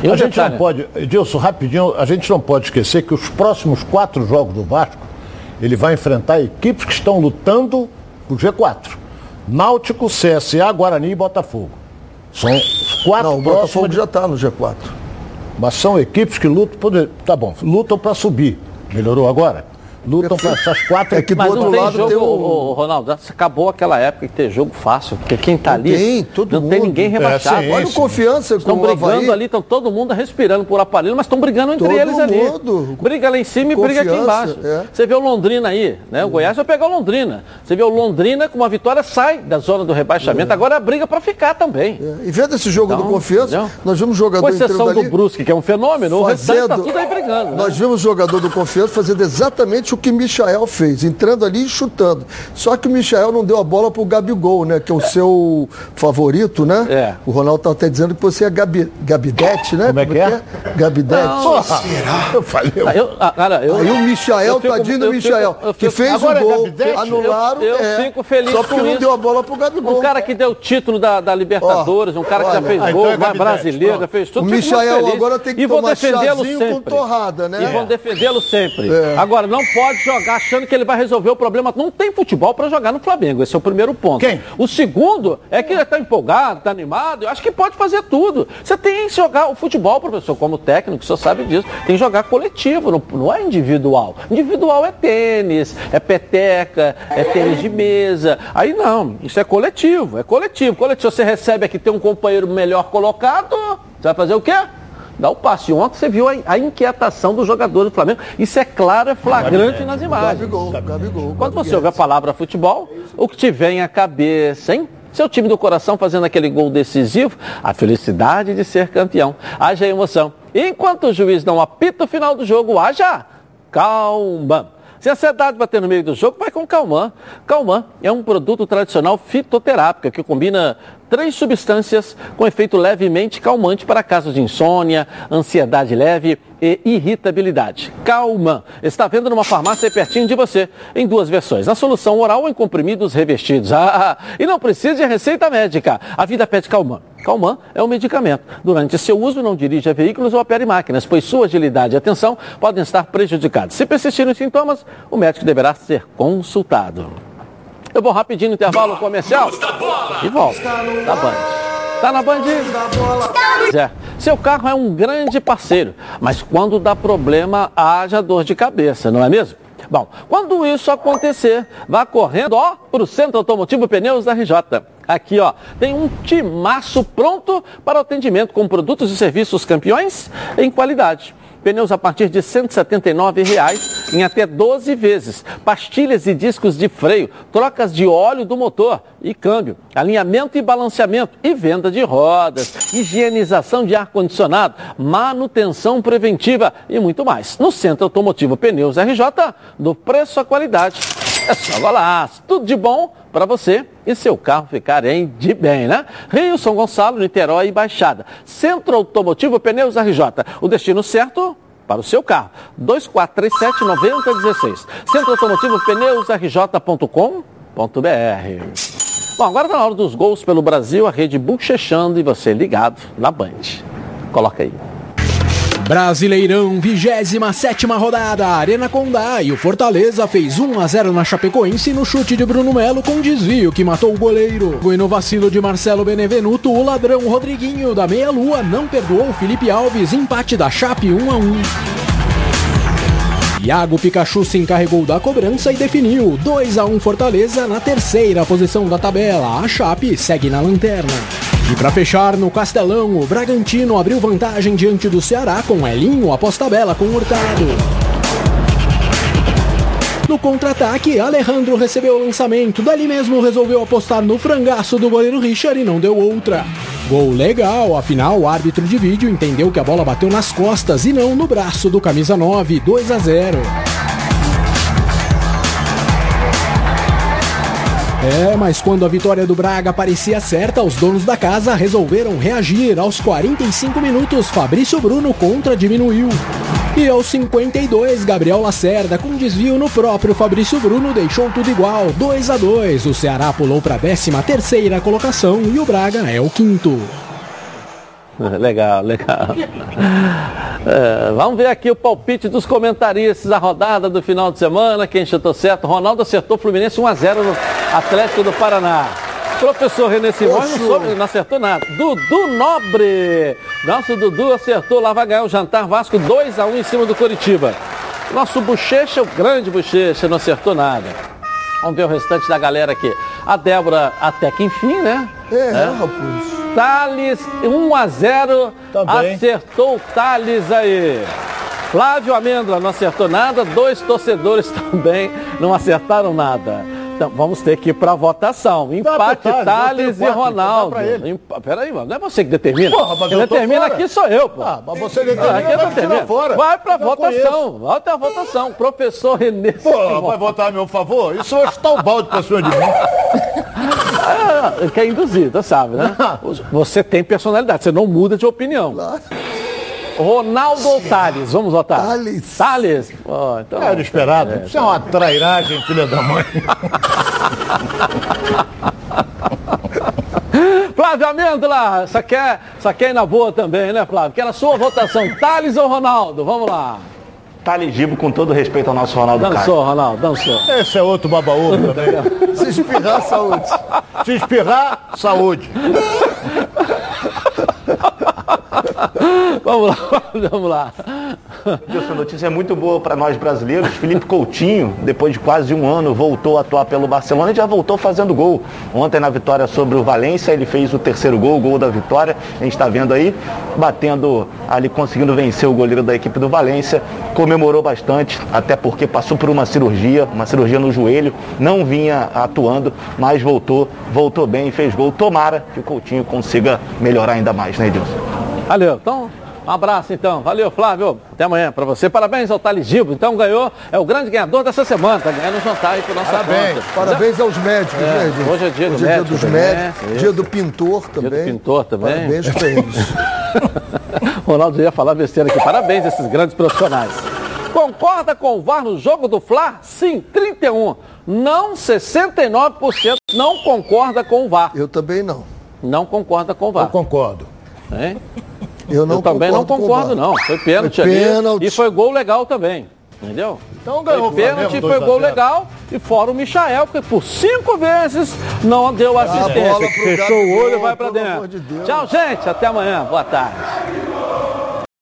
E a gente não pode, Edilson, rapidinho, a gente não pode esquecer que os próximos quatro jogos do Vasco, ele vai enfrentar equipes que estão lutando por G4. Náutico, CSA, Guarani e Botafogo. São os quatro Não, o Botafogo de... já está no G4. Mas são equipes que lutam, tá bom, lutam para subir. Melhorou agora? Lutam para essas quatro. É que do Mas outro lado jogo, tem o... o... Ronaldo, acabou aquela época de ter jogo fácil, porque quem está ali tem, todo não mundo. tem ninguém rebaixado. É, Olha o confiança Estão brigando ali, estão todo mundo respirando por aparelho, mas estão brigando entre todo eles ali. Mundo. Briga lá em cima e briga aqui embaixo. É. Você vê o Londrina aí, né? O Goiás vai pegar o Londrina. Você vê o Londrina com uma vitória sai da zona do rebaixamento, é. agora a briga para ficar também. É. E vendo esse jogo então, do confiança, entendeu? nós vimos jogador Com exceção do Brusque, que é um fenômeno, fazendo, o restante tá tudo aí brigando. Né? Nós vimos jogador do confiança fazendo exatamente o que Michael fez, entrando ali e chutando. Só que o Michel não deu a bola para o Gabigol, né? Que é o seu favorito, né? É. O Ronaldo tá até dizendo que você é Gabi, Gabidete, né? Como é que é? Gabidete. Não, será? Eu falei. Eu, ah, cara, eu, Aí o Michael, tadinho do Michael, que fez o gol, é anularam. Eu, eu é, fico feliz só porque com não isso. deu a bola pro Gabigol. Um cara que deu o título da, da Libertadores, oh, um cara que olha, já fez ah, gol, então é brasileiro, já fez tudo. O Michael agora tem que e tomar defendê-lo sempre. com torrada, né? E vão defendê-lo sempre. É. Agora, não pode jogar achando que ele vai resolver o problema não tem futebol para jogar no Flamengo. Esse é o primeiro ponto. Quem? O segundo é que ele está empolgado, está animado. Eu acho que pode fazer tudo. Você tem que jogar o futebol, professor, como técnico, o senhor sabe disso. Tem que jogar coletivo, não, não é individual. Individual é tênis, é peteca, é tênis de mesa. Aí não, isso é coletivo, é coletivo. Coletivo, você recebe aqui, tem um companheiro melhor colocado, você vai fazer o quê? Dá o passe. Ontem você viu a, a inquietação dos jogadores do Flamengo. Isso é claro, é flagrante nas imagens. Gabigol, Gabigol, Quando você ouve a palavra futebol, o que te vem à cabeça, hein? Seu time do coração fazendo aquele gol decisivo, a felicidade de ser campeão. Haja emoção. E enquanto o juiz não apita o final do jogo, haja calma. Se a ansiedade bater no meio do jogo, vai com Calman. Calman é um produto tradicional fitoterápico que combina três substâncias com efeito levemente calmante para casos de insônia, ansiedade leve e irritabilidade. Calman está vendo numa farmácia pertinho de você, em duas versões, na solução oral ou em comprimidos revestidos. Ah, e não precisa de receita médica. A vida pede Calman. Calman é um medicamento. Durante seu uso, não dirija veículos ou opere máquinas, pois sua agilidade e atenção podem estar prejudicados. Se persistirem os sintomas, o médico deverá ser consultado. Eu vou rapidinho no intervalo comercial e volto. Da Band. Tá na Band? É. Seu carro é um grande parceiro, mas quando dá problema, haja dor de cabeça, não é mesmo? Bom, quando isso acontecer, vá correndo, ó, para o Centro Automotivo Pneus da RJ. Aqui, ó, tem um timaço pronto para atendimento com produtos e serviços campeões em qualidade. Pneus a partir de 179 reais, em até 12 vezes. Pastilhas e discos de freio, trocas de óleo do motor e câmbio, alinhamento e balanceamento e venda de rodas, higienização de ar-condicionado, manutenção preventiva e muito mais. No Centro Automotivo Pneus RJ, do preço à qualidade. É só golaço. Tudo de bom para você e seu carro ficarem de bem, né? Rio, São Gonçalo, Niterói e Baixada. Centro Automotivo Pneus RJ. O destino certo para o seu carro. 2437-9016. Centro Automotivo Pneus RJ.com.br. Bom, agora está na hora dos gols pelo Brasil, a rede bochechando e você ligado na Band. Coloca aí. Brasileirão, 27 rodada, Arena Condá e o Fortaleza fez 1 a 0 na Chapecoense no chute de Bruno Melo com desvio que matou o goleiro. E no vacilo de Marcelo Benevenuto, o ladrão Rodriguinho da meia-lua não perdoou Felipe Alves, empate da Chape 1 a 1. Iago Pikachu se encarregou da cobrança e definiu 2 a 1 Fortaleza na terceira posição da tabela. A Chape segue na lanterna. E para fechar no Castelão, o Bragantino abriu vantagem diante do Ceará com Elinho após tabela com Hurtado. No contra-ataque, Alejandro recebeu o lançamento, dali mesmo resolveu apostar no frangaço do goleiro Richard e não deu outra. Gol legal, afinal o árbitro de vídeo entendeu que a bola bateu nas costas e não no braço do camisa 9, 2 a 0. É, mas quando a vitória do Braga parecia certa, os donos da casa resolveram reagir. Aos 45 minutos, Fabrício Bruno contra diminuiu. E aos 52, Gabriel Lacerda, com desvio no próprio Fabrício Bruno, deixou tudo igual, 2 a 2 O Ceará pulou para a 13 terceira colocação e o Braga é o quinto. Legal, legal. É, vamos ver aqui o palpite dos comentaristas da rodada do final de semana. Quem chutou certo? Ronaldo acertou Fluminense 1x0 no Atlético do Paraná. Professor René Simões não, soube, não acertou nada. Dudu Nobre. Nosso Dudu acertou. Lá vai ganhar o jantar Vasco 2x1 em cima do Coritiba. Nosso Bochecha, o grande Bochecha, não acertou nada. Vamos ver o restante da galera aqui. A Débora, até que enfim, né? É, é. rapaz. Thales, 1 a 0. Acertou o Thales aí. Flávio Amêndola não acertou nada. Dois torcedores também não acertaram nada. Então, vamos ter que ir para votação. Empate, Thales e Ronaldo. Empa... Peraí, mano. Não é você que determina. Porra, Quem determina aqui sou eu, pô. Ah, mas você determina, ah, aqui é determina. fora. Vai para votação. Vai até a votação. Professor Renê. Pô, vai votar a meu favor? Isso hoje está o balde para cima de mim. ah, quer induzir, você sabe, né? Você tem personalidade, você não muda de opinião. Ronaldo ou Thales? Vamos votar. Thales. Thales. Oh, então, Era esperado. É, Isso é uma trairagem, filha da mãe. Flávio Amêndola, essa quer, essa quer ir na boa também, né, Flávio? Que era a sua votação, Thales ou Ronaldo? Vamos lá. Thales Gibo, com todo respeito ao nosso Ronaldo Dançou, Caio. Ronaldo, dançou. Esse é outro babaú também. Se espirrar, saúde. Se espirrar, saúde. vamos lá, vamos lá. Essa notícia é muito boa para nós brasileiros. Felipe Coutinho, depois de quase um ano, voltou a atuar pelo Barcelona e já voltou fazendo gol. Ontem na vitória sobre o Valência, ele fez o terceiro gol, o gol da vitória. A gente está vendo aí, batendo ali, conseguindo vencer o goleiro da equipe do Valência. Comemorou bastante, até porque passou por uma cirurgia, uma cirurgia no joelho, não vinha atuando, mas voltou, voltou bem fez gol. Tomara que o Coutinho consiga melhorar ainda mais, né, Edilson? Valeu. Então, um abraço então. Valeu, Flávio. Até amanhã para você. Parabéns ao Thales Gibo. Então ganhou, é o grande ganhador dessa semana. Tá ganhando um jantar aí pro nosso Parabéns. Conta. Parabéns aos médicos, é, né, Hoje é dia, hoje do é dia dos médicos, né? dia do pintor também. Dia do pintor também. Parabéns para eles. Ronaldo ia falar besteira aqui. Parabéns a esses grandes profissionais. Concorda com o VAR no jogo do Fla? Sim, 31. Não 69% não concorda com o VAR. Eu também não. Não concorda com o VAR. Eu concordo. Hein? Eu, não eu também não concordo, não. Foi pênalti, foi pênalti ali. E foi gol legal também. Entendeu? Então ganhou foi pênalti, foi gol legal. E fora o Michael, que por cinco vezes não deu assistência. Fechou o olho e vai para dentro. De Tchau, gente. Até amanhã. Boa tarde.